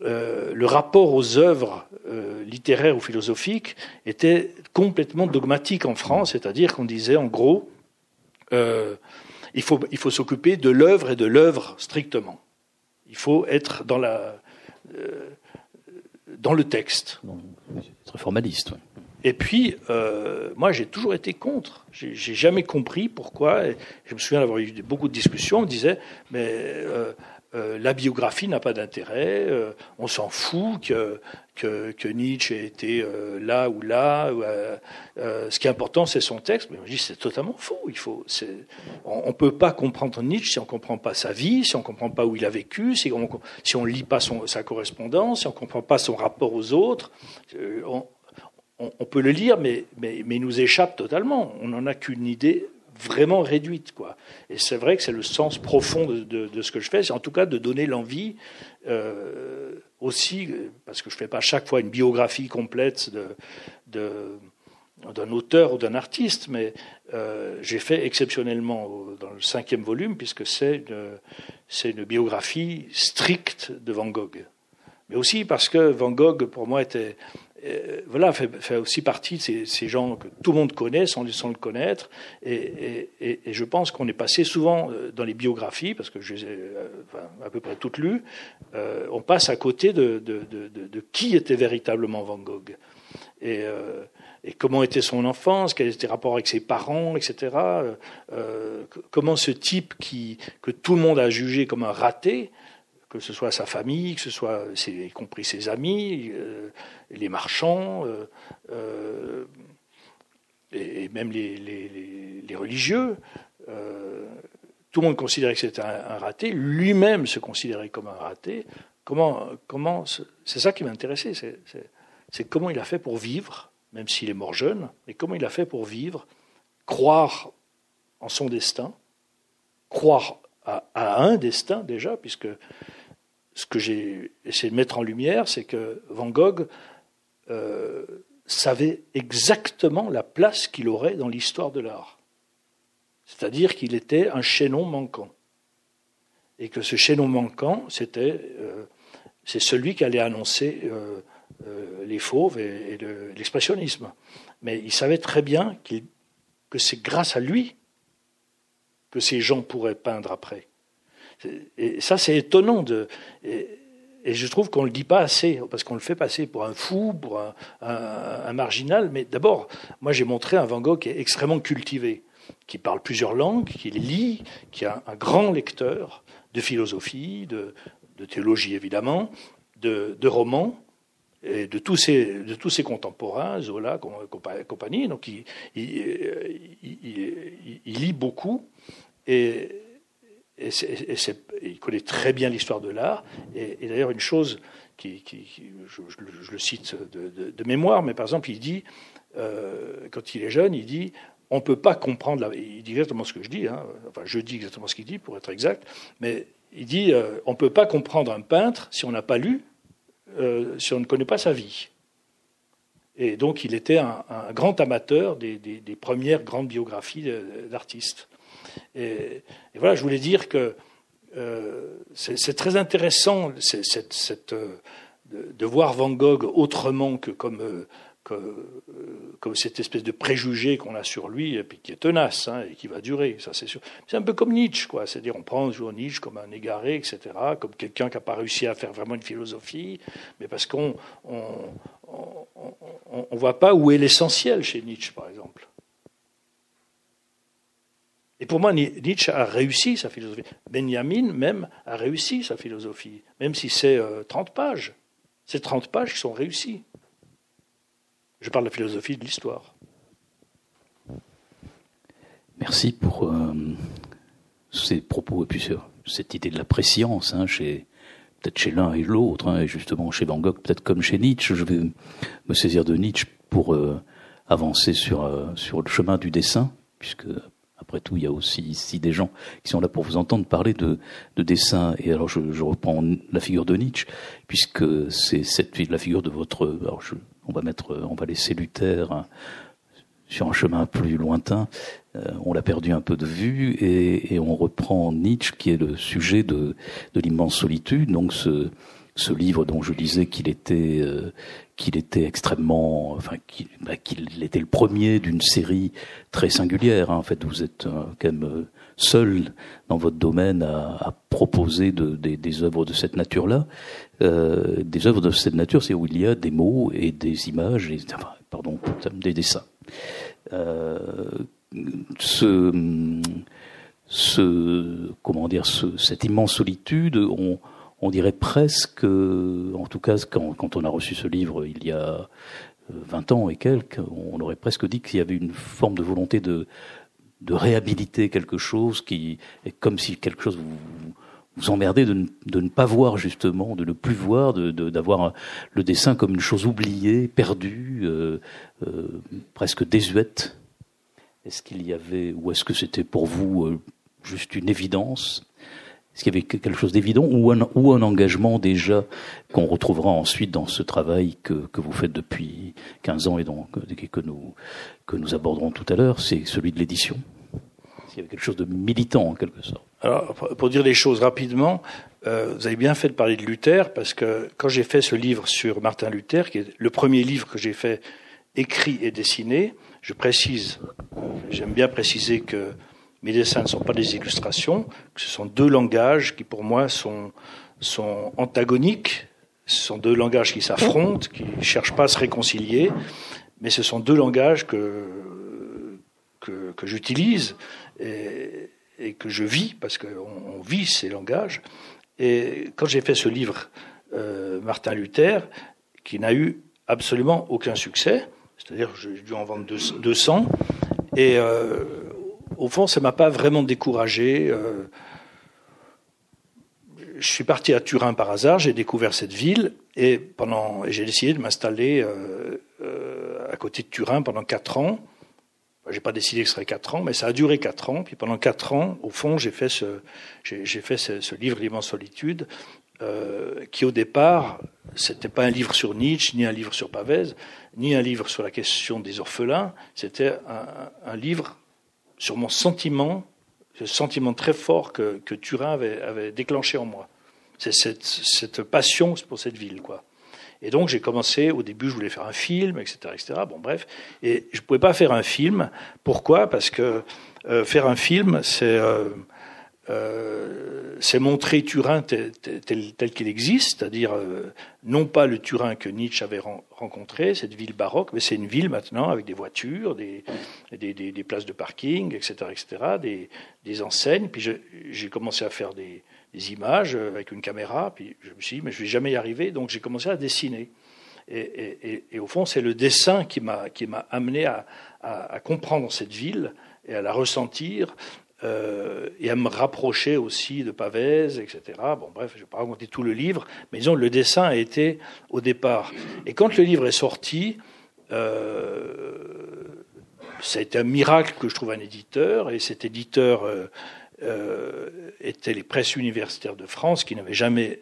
euh, le rapport aux œuvres euh, littéraires ou philosophiques était complètement dogmatique en France, c'est-à-dire qu'on disait en gros, il faut, il faut s'occuper de l'œuvre et de l'œuvre strictement. Il faut être dans, la, dans le texte. Très formaliste. Et puis, euh, moi, j'ai toujours été contre. J'ai jamais compris pourquoi. je me souviens d'avoir eu beaucoup de discussions. On disait, mais euh, euh, la biographie n'a pas d'intérêt. Euh, on s'en fout que, que, que, Nietzsche ait été euh, là ou là. ce qui est important, c'est son texte. Mais je dis, c'est totalement faux. Il faut, on ne peut pas comprendre Nietzsche si on ne comprend pas sa vie, si on ne comprend pas où il a vécu, si on si ne lit pas son, sa correspondance, si on ne comprend pas son rapport aux autres. On, on, peut le lire, mais, mais, il nous échappe totalement. On n'en a qu'une idée vraiment réduite. Quoi. Et c'est vrai que c'est le sens profond de, de, ce que je fais, c'est en tout cas de donner l'envie euh, aussi, parce que je ne fais pas chaque fois une biographie complète de, d'un auteur ou d'un artiste, mais euh, j'ai fait exceptionnellement dans le cinquième volume, puisque c'est c'est une biographie stricte de Van Gogh. Mais aussi parce que Van Gogh, pour moi, était euh, voilà, fait, aussi partie de ces, gens que tout le monde connaît sans, le connaître. Et, je pense qu'on est passé souvent euh, dans les biographies, parce que je les ai euh, à peu près toutes lues, on passe à côté de, qui était véritablement Van Gogh. Et, et, comment était son enfance, quels étaient les rapports avec ses parents, etc. Comment ce type qui, que tout le monde a jugé comme un raté, que ce soit sa famille, que ce soit, y compris ses amis, euh, les marchands, euh, euh, et, même les, religieux. tout le monde considérait que c'était un, raté. Lui-même se considérait comme un raté. Comment, comment, c'est ça qui m'intéressait. C'est comment il a fait pour vivre, même s'il est mort jeune, et comment il a fait pour vivre, croire en son destin, croire à un destin déjà, puisque ce que j'ai essayé de mettre en lumière, c'est que Van Gogh euh, savait exactement la place qu'il aurait dans l'histoire de l'art. C'est-à-dire qu'il était un chaînon manquant. Et que ce chaînon manquant, c'était, euh, c'est celui qui allait annoncer euh, les fauves et, l'expressionnisme. Mais il savait très bien que c'est grâce à lui que ces gens pourraient peindre après. Et ça, c'est étonnant. De, et, je trouve qu'on ne le dit pas assez, parce qu'on le fait passer pour un fou, pour un, marginal. Mais d'abord, moi, j'ai montré un Van Gogh qui est extrêmement cultivé, qui parle plusieurs langues, qui lit, qui est un, grand lecteur de philosophie, de, théologie évidemment, de, romans et de tous ses, de tous ses contemporains, Zola, compagnie. Donc il, il, lit beaucoup et, il connaît très bien l'histoire de l'art. Et, d'ailleurs, une chose qui, je, le cite de, mémoire, mais par exemple, il dit, euh, quand il est jeune, il dit on ne peut pas comprendre. Il dit exactement ce que je dis, hein. enfin, je dis exactement ce qu'il dit pour être exact, mais il dit euh, on ne peut pas comprendre un peintre si on n'a pas lu, euh, si on ne connaît pas sa vie. Et donc, il était un, grand amateur des, premières grandes biographies d'artistes. Et, voilà, je voulais dire que euh, c'est très intéressant cette, de, voir Van Gogh autrement que comme comme cette espèce de préjugé qu'on a sur lui, et puis qui est tenace hein, et qui va durer, ça c'est sûr. C'est un peu comme Nietzsche, quoi. C'est-à-dire on prend toujours Nietzsche comme un égaré, etc., comme quelqu'un qui n'a pas réussi à faire vraiment une philosophie, mais parce qu'on on, on, voit pas où est l'essentiel chez Nietzsche, par exemple. Et pour moi, Nietzsche a réussi sa philosophie. Benjamin, même, a réussi sa philosophie, même si c'est 30 euh, pages. C'est 30 pages qui sont réussies. Je parle de la philosophie de l'histoire. Merci pour euh, ces propos et puis cette idée de la préscience, hein, chez peut-être chez l'un et l'autre, hein, et justement chez Van Gogh, peut-être comme chez Nietzsche. Je vais me saisir de Nietzsche pour euh, avancer sur sur le chemin du dessin, puisque après tout, il y a aussi ici des gens qui sont là pour vous entendre parler de, de dessin. Et alors, je, je, reprends la figure de Nietzsche, puisque c'est cette la figure de votre. Alors, je, on va mettre, on va laisser Luther hein, sur un chemin plus lointain. Euh, on l'a perdu un peu de vue et, et, on reprend Nietzsche qui est le sujet de, de l'immense solitude. Donc ce, ce livre dont je disais qu'il était euh, qu'il était extrêmement, enfin qu'il bah, était le premier d'une série très singulière. Hein. En fait, vous êtes euh, quand même seul dans votre domaine à, proposer de, des, œuvres de cette nature-là. Euh, des œuvres de cette nature, c'est où il y a des mots et des images, et, enfin, pardon, des dessins. Euh, ce, comment dire, ce, cette immense solitude, on dirait presque, en tout cas quand, on a reçu ce livre il y a 20 ans et quelques, on aurait presque dit qu'il y avait une forme de volonté de, réhabiliter quelque chose qui est comme si quelque chose vous, vous emmerdez de ne, de ne, pas voir justement, de ne plus voir, d'avoir de, le dessin comme une chose oubliée, perdue, euh, euh, presque désuète. Est-ce qu'il y avait, ou est-ce que c'était pour vous euh, juste une évidence? Est-ce qu'il y avait quelque chose d'évident ou un, engagement déjà qu'on retrouvera ensuite dans ce travail que, vous faites depuis 15 ans et donc, que, nous, que nous aborderons tout à l'heure, c'est celui de l'édition? Il y avait quelque chose de militant en quelque sorte? Alors, pour dire les choses rapidement, euh, vous avez bien fait de parler de Luther, parce que quand j'ai fait ce livre sur Martin Luther, qui est le premier livre que j'ai fait écrit et dessiné, je précise, j'aime bien préciser que mes dessins ne sont pas des illustrations, ce sont deux langages qui pour moi sont, antagoniques, ce sont deux langages qui s'affrontent, qui ne cherchent pas à se réconcilier, mais ce sont deux langages que, que, que j'utilise et, que je vis, parce qu'on vit ces langages. Et quand j'ai fait ce livre, euh, Martin Luther, qui n'a eu absolument aucun succès, c'est-à-dire que j'ai dû en vendre 200, et euh, au fond, ça m'a pas vraiment découragé. Euh, je suis parti à Turin par hasard, j'ai découvert cette ville et pendant, j'ai décidé de m'installer à côté de Turin pendant quatre ans. J'ai pas décidé que ce serait quatre ans, mais ça a duré quatre ans. Puis pendant quatre ans, au fond, j'ai fait ce, j'ai fait ce, livre L'immense solitude, euh, qui au départ, c'était pas un livre sur Nietzsche, ni un livre sur Pavese, ni un livre sur la question des orphelins. C'était un, livre sur mon sentiment, ce sentiment très fort que, Turin avait, avait déclenché en moi. C'est cette, cette passion pour cette ville, quoi. Et donc j'ai commencé, au début je voulais faire un film, etc. etc. Bon bref, et je ne pouvais pas faire un film. Pourquoi? Parce que euh, faire un film, c'est euh, euh, c'est montrer Turin tel, tel, qu'il existe, c'est-à-dire euh, non pas le Turin que Nietzsche avait rencontré, cette ville baroque, mais c'est une ville maintenant avec des voitures, des, des, des, places de parking, etc., etc., des, enseignes. Puis j'ai commencé à faire des, images avec une caméra, puis je me suis dit, mais je vais jamais y arriver, donc j'ai commencé à dessiner. Et, et, et, au fond, c'est le dessin qui m'a amené à, à, comprendre cette ville et à la ressentir euh, et à me rapprocher aussi de Pavès, etc. Bon, bref, je ne vais pas raconter tout le livre, mais disons, le dessin a été au départ. Et quand le livre est sorti, euh, ça a été un miracle que je trouve un éditeur, et cet éditeur euh, euh était les presses universitaires de France, qui n'avaient jamais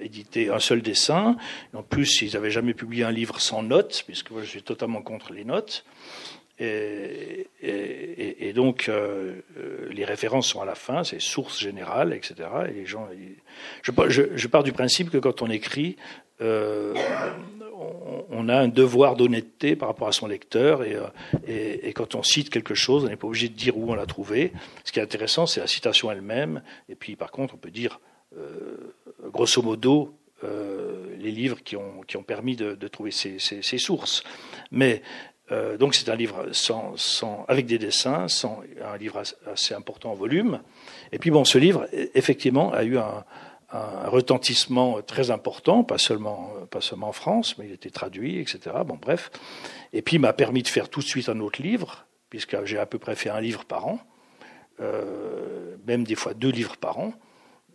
édité un seul dessin. En plus, ils n'avaient jamais publié un livre sans notes, puisque moi, je suis totalement contre les notes. Et, donc, euh, euh, les références sont à la fin, c'est source générale, etc. Et les gens, je, pars du principe que quand on écrit, euh, on, a un devoir d'honnêteté par rapport à son lecteur, et, quand on cite quelque chose, on n'est pas obligé de dire où on l'a trouvé. Ce qui est intéressant, c'est la citation elle-même. Et puis, par contre, on peut dire, grosso modo, les livres qui ont, permis de, trouver ces, ces, sources. Mais euh, donc c'est un livre sans, avec des dessins, sans, un livre assez important en volume. Et puis bon, ce livre, effectivement, a eu un, retentissement très important, pas seulement, pas seulement en France, mais il été traduit, etc. Bon, bref. Et puis m'a permis de faire tout de suite un autre livre, puisque j'ai à peu près fait un livre par an, euh, même des fois deux livres par an.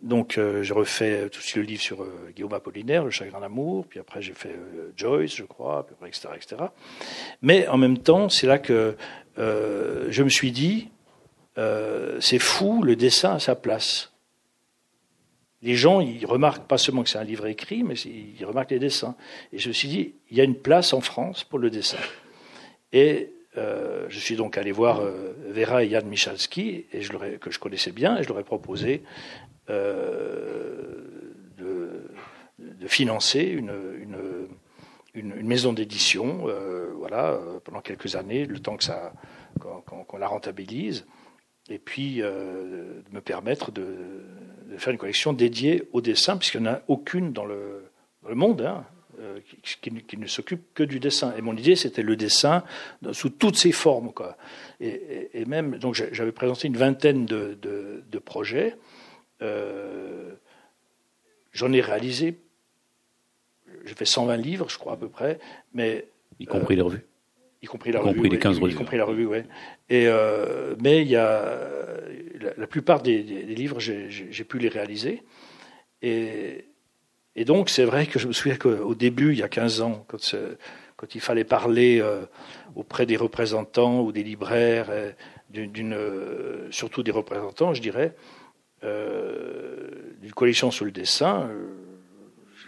Donc euh, j'ai refait tout le livre sur euh, Guillaume Apollinaire, Le chagrin d'amour, puis après j'ai fait euh, Joyce, je crois, puis après, etc., etc. Mais en même temps, c'est là que je me suis dit, c'est fou, le dessin à sa place. Les gens, ils remarquent pas seulement que c'est un livre écrit, mais ils remarquent les dessins. Et je me suis dit, il y a une place en France pour le dessin. Et je suis donc allé voir Vera et Yann Michalski, que je connaissais bien, et je leur ai proposé de, de, financer une, une, une, maison d'édition, euh, voilà, pendant quelques années, le temps qu'on, la rentabilise, et puis de me permettre de, de, faire une collection dédiée au dessin, puisqu'il n'y en a aucune dans le, monde. Hein. Euh, qui, qui, ne s'occupe que du dessin. Et mon idée, c'était le dessin sous toutes ses formes. Quoi. Et, et, même, donc j'avais présenté une vingtaine de, de projets. Euh, J'en ai réalisé, j'ai fait 120 livres, je crois à peu près, mais y compris les revues. Y compris la y revue, compris les 15 ouais, revues. Y compris la revue, ouais. Et euh, mais il y a la, la plupart des, des, des livres, j'ai pu les réaliser. Et et donc, c'est vrai que je me souviens qu'au début, il y a 15 ans, quand, quand il fallait parler euh, auprès des représentants ou des libraires, d'une, surtout des représentants, je dirais, euh, collection sur le dessin,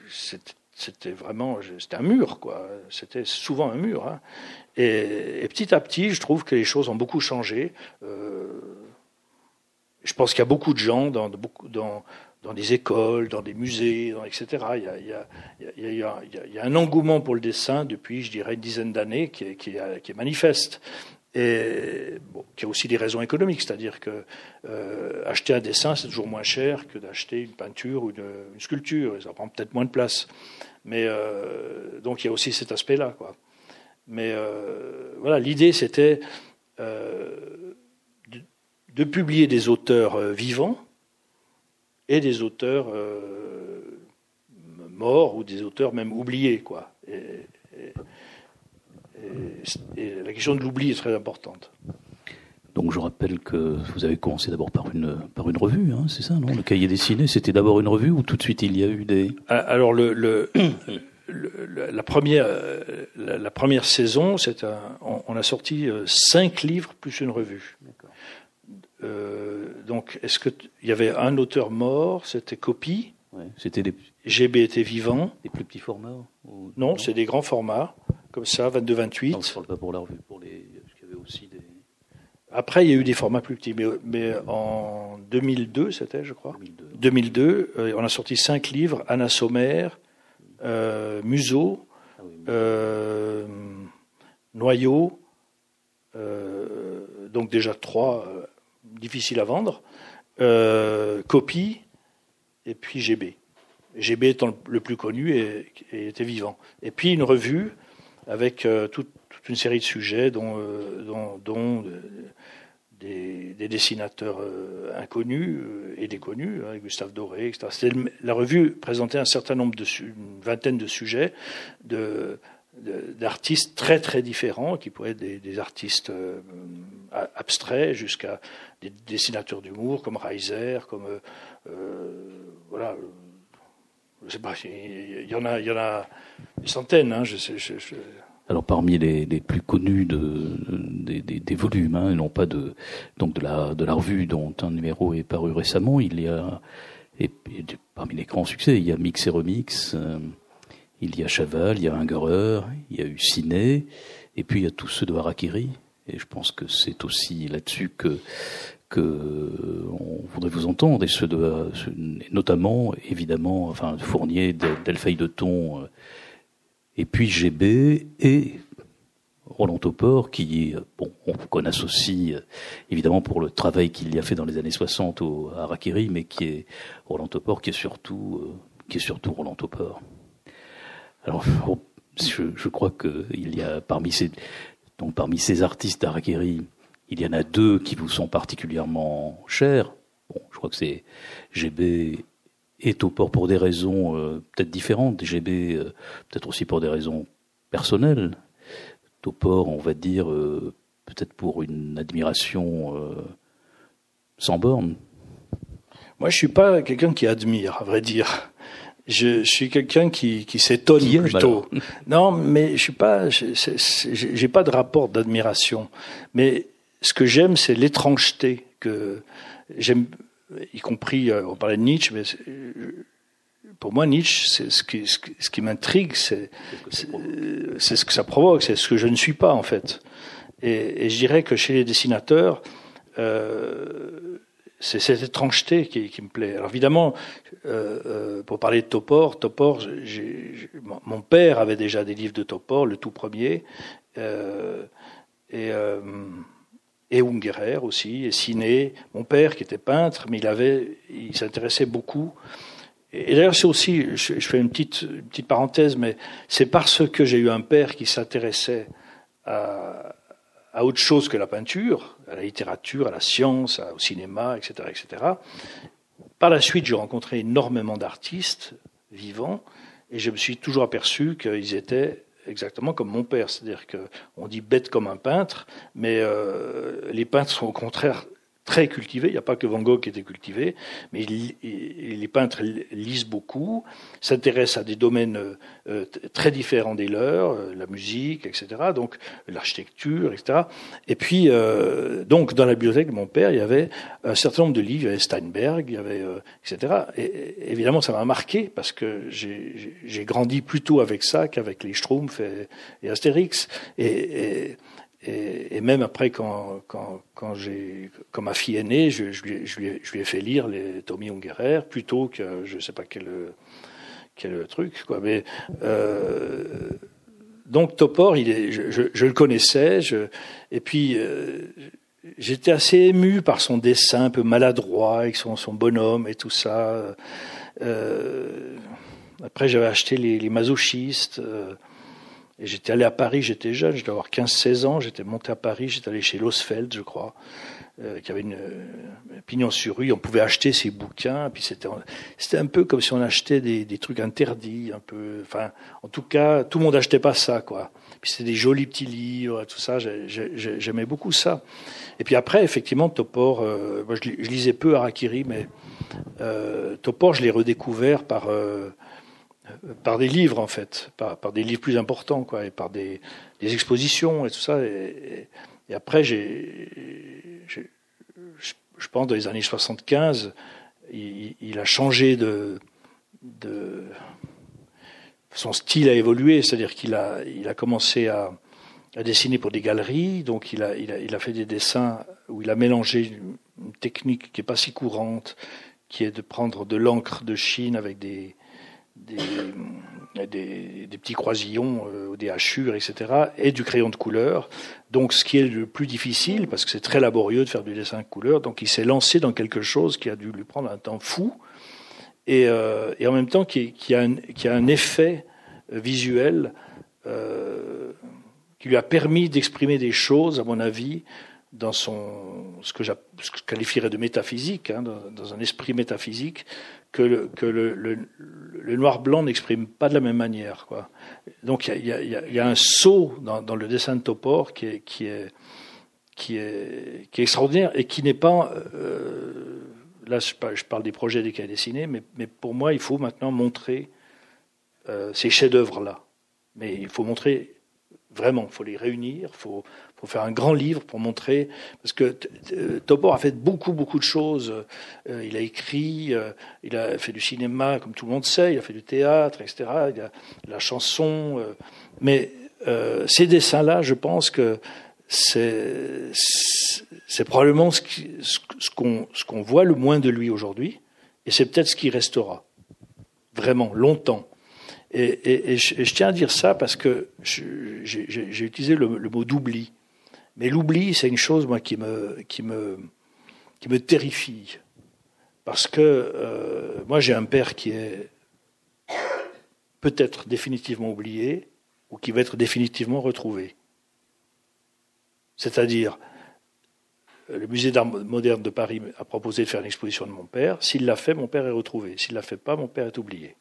c'était vraiment c'était un mur, quoi. C'était souvent un mur. Hein. Et, et, petit à petit, je trouve que les choses ont beaucoup changé. je pense qu'il y a beaucoup de gens dans, dans, des écoles, dans des musées, dans, etc. Il y, a, un engouement pour le dessin depuis, je dirais, une dizaine d'années qui est, manifeste. Et bon, qui a aussi des raisons économiques, c'est-à-dire que euh, acheter un dessin, c'est toujours moins cher que d'acheter une peinture ou une, une, sculpture. Ça prend peut-être moins de place. Mais euh, donc il y a aussi cet aspect-là. Mais euh, voilà, l'idée, c'était de, publier des auteurs vivants et des auteurs morts ou des auteurs même oubliés. Quoi. Et, la question de l'oubli est très importante. Donc je rappelle que vous avez commencé d'abord par une, par une revue, hein, c'est ça, non? Le cahier dessiné, c'était d'abord une revue ou tout de suite il y a eu des... Ah, alors le, le, le la, première, la, la première saison, c'est on, on, a sorti euh, cinq livres plus une revue. Euh, donc, est-ce qu'il y avait un auteur mort C'était Copie? Ouais, C'était des... GB était vivant. Des plus petits formats ou... Non, non? c'est des grands formats, comme ça, 22-28. Non, je parle pas pour la revue, pour les... Parce qu'il y avait aussi des... Après, il y a eu des formats plus petits, mais, mais en 2002, c'était, je crois. 2002. 2002 euh, on a sorti cinq livres. Anna Sommer, euh, museau, euh, noyau, donc déjà trois difficiles à vendre, copie, et puis GB. GB étant le plus connu et, et était vivant. Et puis une revue avec euh, toute, une série de sujets, dont, euh, euh, des, des dessinateurs inconnus et des connus, hein, Gustave Doré, etc. La revue présentait un certain nombre de une vingtaine de sujets d'artistes très très différents, qui pourraient être des, artistes abstraits jusqu'à des dessinateurs d'humour comme Reiser, comme voilà, je sais pas, il y en a, il y en a des centaines. Hein, je sais, je- je- Alors parmi les, les plus connus de, des, des- des volumes, hein, et non pas de donc de la de la revue dont un numéro est paru récemment, il y a et, parmi les grands succès, il y a Mix et Remix, euh, il y a Chaval, il y a Ungerer, il y a eu Ciné, et puis il y a tous ceux de Harakiri. Et je pense que c'est aussi là-dessus que on voudrait vous entendre, et notamment évidemment, enfin Fournier, Del- Delphi de Thon. euh, et puis GB et Roland Topor, qui, euh, bon, qu'on associe euh, évidemment pour le travail qu'il y a fait dans les années 60 au à mais qui est Roland Topor, qui est surtout, qui est surtout Roland Topor. Alors, je, crois que il y a parmi ces, donc parmi ces artistes il y en a deux qui vous sont particulièrement chers. Bon, je crois que c'est GB et Topor pour des raisons euh, peut-être différentes. GB euh, peut-être aussi pour des raisons personnelles. Topor, on va dire, euh, peut-être pour une admiration euh, sans borne. Moi, je suis pas quelqu'un qui admire, à vrai dire. Je, je suis quelqu'un qui, qui s'étonne plutôt. Non, mais je suis pas. j'ai pas de rapport d'admiration. Mais ce que j'aime, c'est l'étrangeté que j'aime, y compris. euh, On parlait de Nietzsche, mais euh, pour moi, Nietzsche, c'est ce qui, m'intrigue, euh, c'est ce que ça provoque, c'est ce que je ne suis pas en fait. Et, je dirais que chez les dessinateurs, c'est cette étrangeté qui, me plaît. Alors évidemment, pour parler de Topor, Topor, mon- père avait déjà des livres de Topor, le tout premier, et, et Ungerer aussi, et Ciné. Mon père qui était peintre, mais il avait, il s'intéressait beaucoup. Et d'ailleurs, c'est aussi, je, fais une petite, petite parenthèse, mais c'est parce que j'ai eu un père qui s'intéressait à, à autre chose que la peinture, à la littérature, à la science, au cinéma, etc., etc. Par la suite, j'ai rencontré énormément d'artistes vivants et je me suis toujours aperçu qu'ils étaient exactement comme mon père, c'est-à-dire que on dit bête comme un peintre, mais euh, les peintres sont au contraire très cultivés. Il n'y a pas que Van Gogh qui était cultivé, mais les peintres lisent beaucoup, s'intéressent à des domaines euh, très différents des leurs, euh, la musique, etc. Donc l'architecture, etc. Et puis euh, donc dans la bibliothèque de mon père, il y avait un certain nombre de livres, il y avait Steinberg, il y avait euh, etc. Et, évidemment, ça m'a marqué parce que j'ai grandi plutôt avec ça qu'avec les Schtroumpfs et, et Astérix. Et, et, même après, quand, quand, quand, quand ma fille est née, je, lui, je, lui ai, je lui ai fait lire les Tommy Ungerer plutôt que je sais pas quel, quel truc. Quoi. Mais, euh, donc Topor, il est, je, le connaissais, et puis euh, j'étais assez ému par son dessin un peu maladroit, avec son, son bonhomme et tout ça. Euh, après, j'avais acheté les masochistes. Et j'étais allé à Paris, j'étais jeune, je avoir 15-16 ans, j'étais monté à Paris, j'étais allé chez Losfeld, je crois, euh, qui avait une euh, pignon sur rue, on pouvait acheter ses bouquins, puis c'était c'était un peu comme si on achetait des, des trucs interdits, un peu, enfin, en tout cas, tout le monde achetait pas ça, quoi. Puis c'était des jolis petits livres, tout ça, j'ai- j'ai- j'aimais beaucoup ça. Et puis après, effectivement, Topor, euh, moi je lisais peu Harakiri, mais euh, Topor, je l'ai redécouvert par euh, par des livres en fait, par, des livres plus importants quoi, et par des, expositions et tout ça. Et, après, j'ai, je, pense dans les années 75, il, a changé de, de son style a évolué, c'est-à-dire qu'il a, il a commencé à, à dessiner pour des galeries, donc il a, il a, il a fait des dessins où il a mélangé une, technique qui est pas si courante, qui est de prendre de l'encre de Chine avec des, des, petits croisillons, euh, des hachures, etc., et du crayon de couleur. Donc, ce qui est le plus difficile, parce que c'est très laborieux de faire du dessin de couleur, donc il s'est lancé dans quelque chose qui a dû lui prendre un temps fou, et, euh, en même temps qui, a un, effet visuel euh, qui lui a permis d'exprimer des choses, à mon avis, dans son ce que, je qualifierais de métaphysique, hein, dans, un esprit métaphysique, que le, noir-blanc n'exprime pas de la même manière. Quoi. Donc il y, a, un saut dans, le dessin de Topor qui est, extraordinaire et qui n'est pas. Euh, là, je parle des projets des cas dessinés, mais, mais, pour moi, il faut maintenant montrer euh, ces chefs-d'œuvre-là. Mais il faut montrer vraiment, faut les réunir, faut, faut faire un grand livre pour montrer, parce que Topor a fait beaucoup, beaucoup de choses. Euh, il a écrit, euh, il a fait du cinéma, comme tout le monde sait, il a fait du théâtre, etc. Il a la chanson. Euh, mais ces dessins-là, je pense que c'est probablement ce qu'on ce qu'on voit le moins de lui aujourd'hui, et c'est peut-être ce qui restera vraiment longtemps. Et, je, tiens à dire ça parce que j'ai utilisé le, mot d'oubli. Mais l'oubli, c'est une chose, moi, qui me, qui me, qui me terrifie. Parce que euh, moi, j'ai un père qui est peut-être définitivement oublié ou qui va être définitivement retrouvé. C'est-à-dire, le musée d'art moderne de Paris a proposé de faire une exposition de mon père. S'il l'a fait, mon père est retrouvé. S'il ne l'a fait pas, mon père est oublié.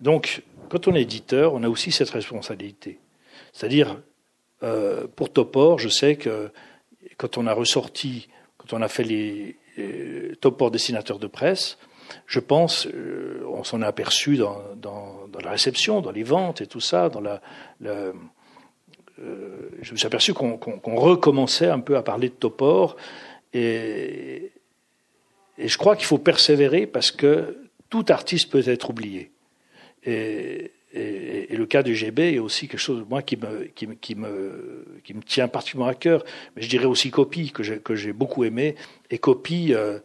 Donc, quand on est éditeur, on a aussi cette responsabilité. C'est-à-dire, euh, pour Topor, je sais que quand on a ressorti, quand on a fait les, Topor dessinateurs de presse, je pense, euh, on s'en est aperçu dans, la réception, dans les ventes et tout ça, dans la, euh, je me suis aperçu qu'on qu qu recommençait un peu à parler de Topor et je crois qu'il faut persévérer parce que tout artiste peut être oublié. Et, le cas du GB est aussi quelque chose, moi, qui me, qui, me, qui, me, tient particulièrement à cœur. Mais je dirais aussi Copie, que j'ai beaucoup aimé. Et Copie, euh,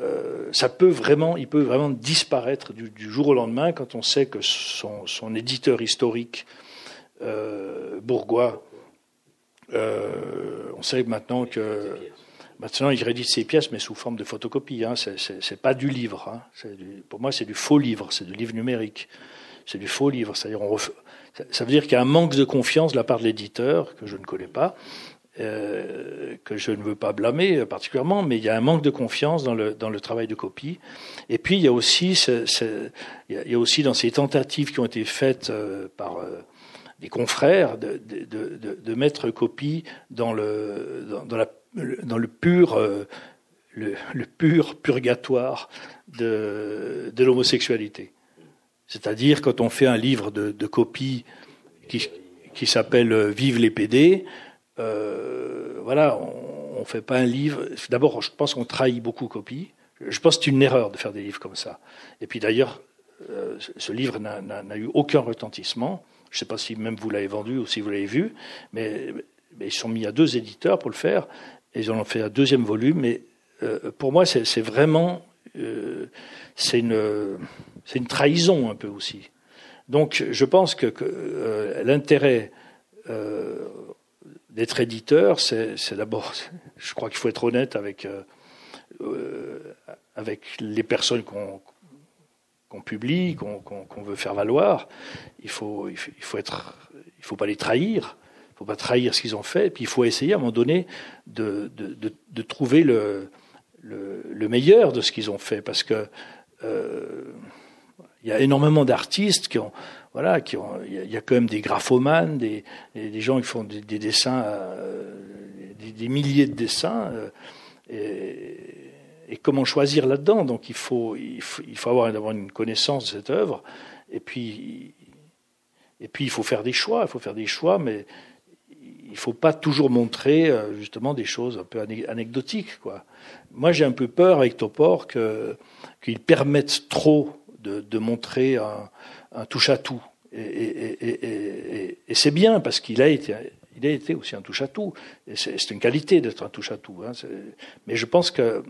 euh, ça peut vraiment, il peut vraiment disparaître du, jour au lendemain quand on sait que son, son éditeur historique, euh, bourgois, euh, on sait maintenant que Maintenant, il rédige ses pièces, mais sous forme de photocopie. Hein. C'est pas du livre. Hein. Pour moi, c'est du faux livre, c'est du livre numérique c'est du faux livre. C'est-à-dire, on ref... ça veut dire qu'il y a un manque de confiance de la part de l'éditeur que je ne connais pas, euh, que je ne veux pas blâmer particulièrement, mais il y a un manque de confiance dans le dans le travail de copie. Et puis il y a aussi il y a aussi dans ces tentatives qui ont été faites euh, par euh, des confrères de, de, de, de, mettre copie dans le dans, la dans le pur euh, le, pur purgatoire de, de l'homosexualité. C'est-à-dire quand on fait un livre de, de copie qui, qui s'appelle euh, Vive les PD, euh, voilà, on, on fait pas un livre. D'abord, je pense qu'on trahit beaucoup copie. Je pense que c'est une erreur de faire des livres comme ça. Et puis d'ailleurs, euh, ce livre n'a eu aucun retentissement. Je ne sais pas si même vous l'avez vendu ou si vous l'avez vu, mais, mais, ils sont mis à deux éditeurs pour le faire, et ils en ont fait un deuxième volume. Mais euh, pour moi, c'est vraiment, c'est une c'est une trahison un peu aussi. Donc je pense que, que euh, l'intérêt euh, d'être éditeur, c'est d'abord, je crois qu'il faut être honnête avec, euh, euh avec les personnes qu'on qu publie, qu'on qu veut faire valoir. Il faut, il faut, être, il faut pas les trahir. Il faut pas trahir ce qu'ils ont fait. Puis il faut essayer à un moment donné de, de, de, de trouver le, le, le, meilleur de ce qu'ils ont fait, parce que euh, il y a énormément d'artistes qui ont, voilà, qui ont, il y, a quand même des graphomanes, des, des gens qui font des, des dessins, euh, des, des, milliers de dessins. Euh, et, et, comment choisir là-dedans? Donc il faut, il faut, il faut avoir d'abord une connaissance de cette œuvre, et puis, et puis il faut faire des choix. Il faut faire des choix, mais il faut pas toujours montrer euh, justement des choses un peu anecdotiques, quoi. Moi, j'ai un peu peur avec Topor que qu'ils permettent trop de, montrer un, un touche-à-tout. Et, c'est bien parce qu'il a été, il a été aussi un touche-à-tout. Et c'est une qualité d'être un touche-à-tout. Hein. Mais je pense que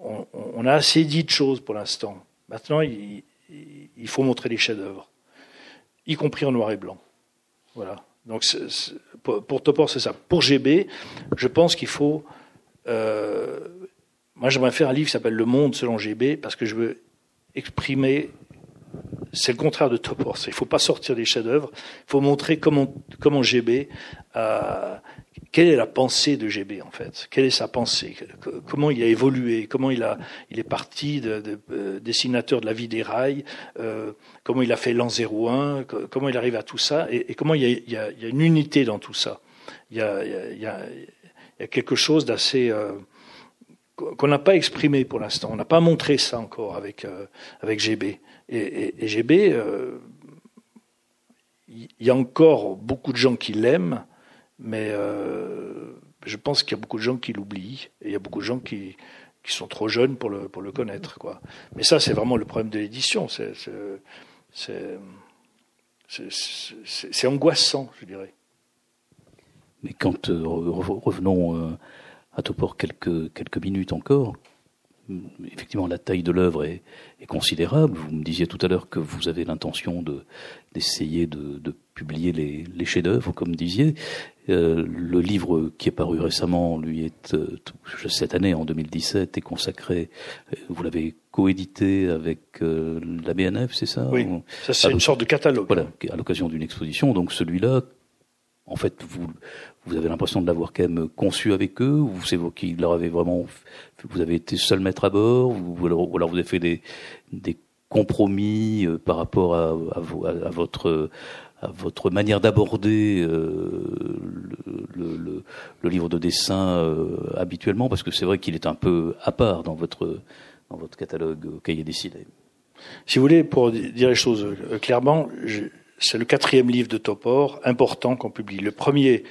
on, a assez dit de choses pour l'instant. Maintenant, il, il faut montrer les chefs-d'œuvre, y compris en noir et blanc. Voilà. Donc pour, Topor, c'est ça. Pour GB, je pense qu'il faut. Euh, moi, j'aimerais faire un livre qui s'appelle Le Monde selon GB parce que je veux exprimer. C'est le contraire de Topor. Il ne faut pas sortir des chefs-d'œuvre. Il faut montrer comment, comment GB a, quelle est la pensée de GB en fait Quelle est sa pensée? Comment il a évolué? Comment il a il est parti de, euh, dessinateur de la vie des rails? Euh, Comment il a fait l'an 01 Comment il arrive à tout ça? Et, comment il y, a, une unité dans tout ça? Il y a quelque chose d'assez euh, qu'on n'a pas exprimé pour l'instant. On n'a pas montré ça encore avec euh, avec GB et, GB. Euh, il y a encore beaucoup de gens qui l'aiment mais euh, je pense qu'il y a beaucoup de gens qui l'oublient et il y a beaucoup de gens qui, qui sont trop jeunes pour le, pour le connaître. Quoi. Mais ça, c'est vraiment le problème de l'édition. C'est, c'est, angoissant, je dirais. Mais quand euh, revenons à Topor quelques, quelques minutes encore, effectivement, la taille de l'œuvre est, est, considérable. Vous me disiez tout à l'heure que vous avez l'intention de, d'essayer de, de, publier les, les chefs-d'œuvre, comme disiez. Euh, le livre qui est paru récemment, lui, est euh, cette année, en 2017, est consacré. Euh, vous l'avez coédité avec la BNF, c'est ça? Oui. Ça, c'est une sorte de catalogue. Voilà, à l'occasion d'une exposition. Donc celui-là, en fait, vous vous avez l'impression de l'avoir quand même conçu avec eux, ou c'est vous qui leur avez vraiment, vous avez été seul maître à bord, ou alors, vous avez fait des, des compromis par rapport à, à, votre à votre manière d'aborder euh, le, le, le, livre de dessin euh, habituellement, parce que c'est vrai qu'il est un peu à part dans votre dans votre catalogue au cahier décidé. Si vous voulez, pour dire les choses euh, clairement, c'est le quatrième livre de Topor important qu'on publie. Le premier,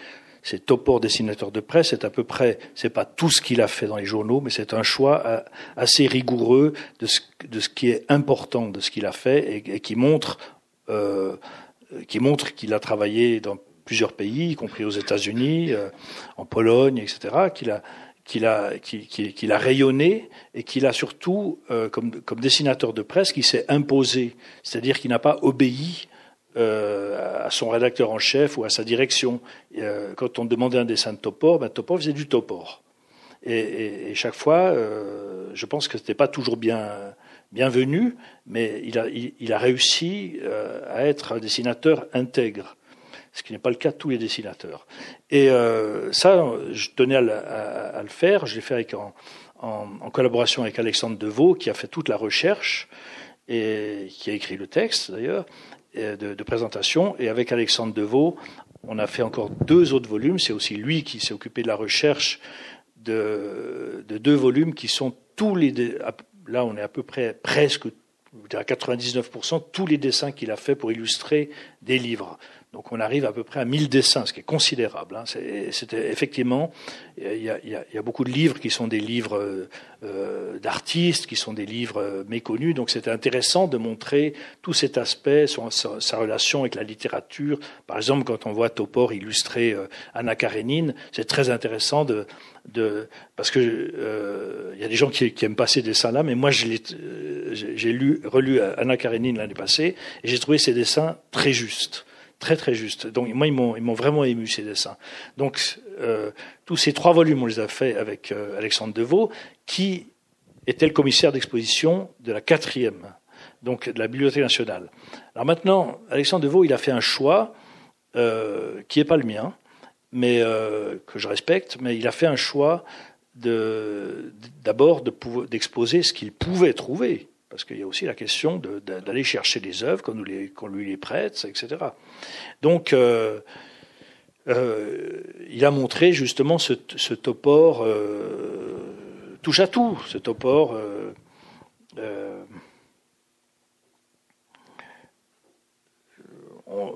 c'est Topor, dessinateur de presse. C'est à peu près, c'est pas tout ce qu'il a fait dans les journaux, mais c'est un choix assez rigoureux de ce, qui est important de ce qu'il a fait et, et qui montre euh, euh, qui montre qu'il a travaillé dans plusieurs pays, y compris aux États-Unis, euh, en Pologne, etc., qu'il a rayonné et qu'il a surtout, euh, comme, comme, dessinateur de presse, qui s'est imposé, c'est-à-dire qu'il n'a pas obéi euh, à son rédacteur en chef ou à sa direction. Euh, quand on demandait un dessin de Topor, ben, Topor faisait du Topor. Et, et, et chaque fois, je pense que c'était pas toujours bien bienvenu, mais il a, réussi euh, à être un dessinateur intègre, ce qui n'est pas le cas de tous les dessinateurs. Et euh, ça, je tenais à, le faire. Je l'ai fait en, en, collaboration avec Alexandre Deveau, qui a fait toute la recherche et qui a écrit le texte d'ailleurs de, de, présentation. Et avec Alexandre Deveau, on a fait encore deux autres volumes. C'est aussi lui qui s'est occupé de la recherche de, de, deux volumes qui sont tous les là on est à peu près presque à 99% tous les dessins qu'il a fait pour illustrer des livres. Donc on arrive à peu près à 1000 dessins, ce qui est considérable. Hein. C'était effectivement, il y, a, il y, a, beaucoup de livres qui sont des livres euh, euh d'artistes, qui sont des livres euh, méconnus. Donc c'était intéressant de montrer tout cet aspect, sa, relation avec la littérature. Par exemple, quand on voit Topor illustrer euh, Anna Karenine, c'est très intéressant de, de parce que il y a des gens qui, qui aiment pas ces dessins-là, mais moi j'ai lu, relu Anna Karenine l'année passée et j'ai trouvé ces dessins très justes très très juste. Donc moi, ils m'ont, ils m'ont vraiment ému ces dessins. Donc euh, tous ces trois volumes, on les a fait avec euh, Alexandre Deveau, qui était le commissaire d'exposition de la quatrième, donc de la Bibliothèque nationale. Alors maintenant, Alexandre Deveau, il a fait un choix euh, qui n'est pas le mien, mais que je respecte, mais il a fait un choix de, d'abord de, d'exposer ce qu'il pouvait trouver parce qu'il y a aussi la question d'aller chercher des œuvres, qu'on lui les prête, etc. Donc, euh, euh, il a montré justement ce, ce topor euh, touche à tout, ce topor.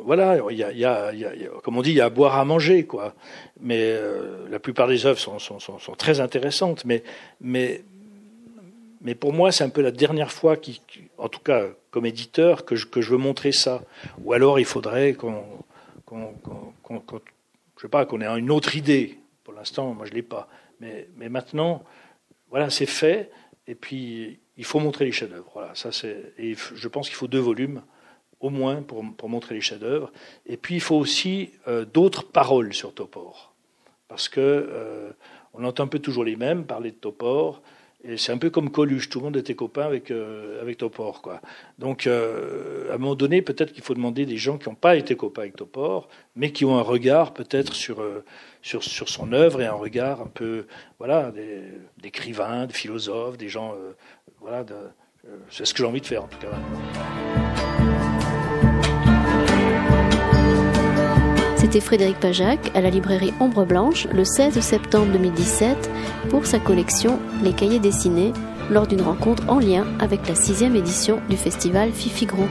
Voilà, il y, a, comme on dit, il y a à boire à manger, quoi. Mais la plupart des œuvres sont, sont très intéressantes, mais, mais mais pour moi, c'est un peu la dernière fois, qui, en tout cas comme éditeur, que je, que je veux montrer ça. Ou alors, il faudrait qu'on, qu'on, qu'on, je sais pas, qu'on ait une autre idée. Pour l'instant, moi, je l'ai pas. Mais, mais maintenant, voilà, c'est fait. Et puis, il faut montrer les chefs-d'œuvre. Voilà, ça c'est. Et je pense qu'il faut deux volumes au moins pour, pour montrer les chefs-d'œuvre. Et puis il faut aussi euh, d'autres paroles sur Topor, parce que euh, on entend un peu toujours les mêmes parler de Topor. Et c'est un peu comme Coluche, tout le monde était copain avec, euh, avec Topor. Quoi. Donc, euh, à un moment donné, peut-être qu'il faut demander des gens qui n'ont pas été copains avec Topor, mais qui ont un regard peut-être sur, euh, sur, sur son œuvre et un regard un peu, voilà, d'écrivains, de philosophes, des gens, voilà, de, c'est ce que j'ai envie de faire en tout cas. C'était Frédéric Pajac à la librairie Ombre Blanche le 16 septembre 2017 pour sa collection Les cahiers dessinés lors d'une rencontre en lien avec la sixième édition du festival Fifi Gros.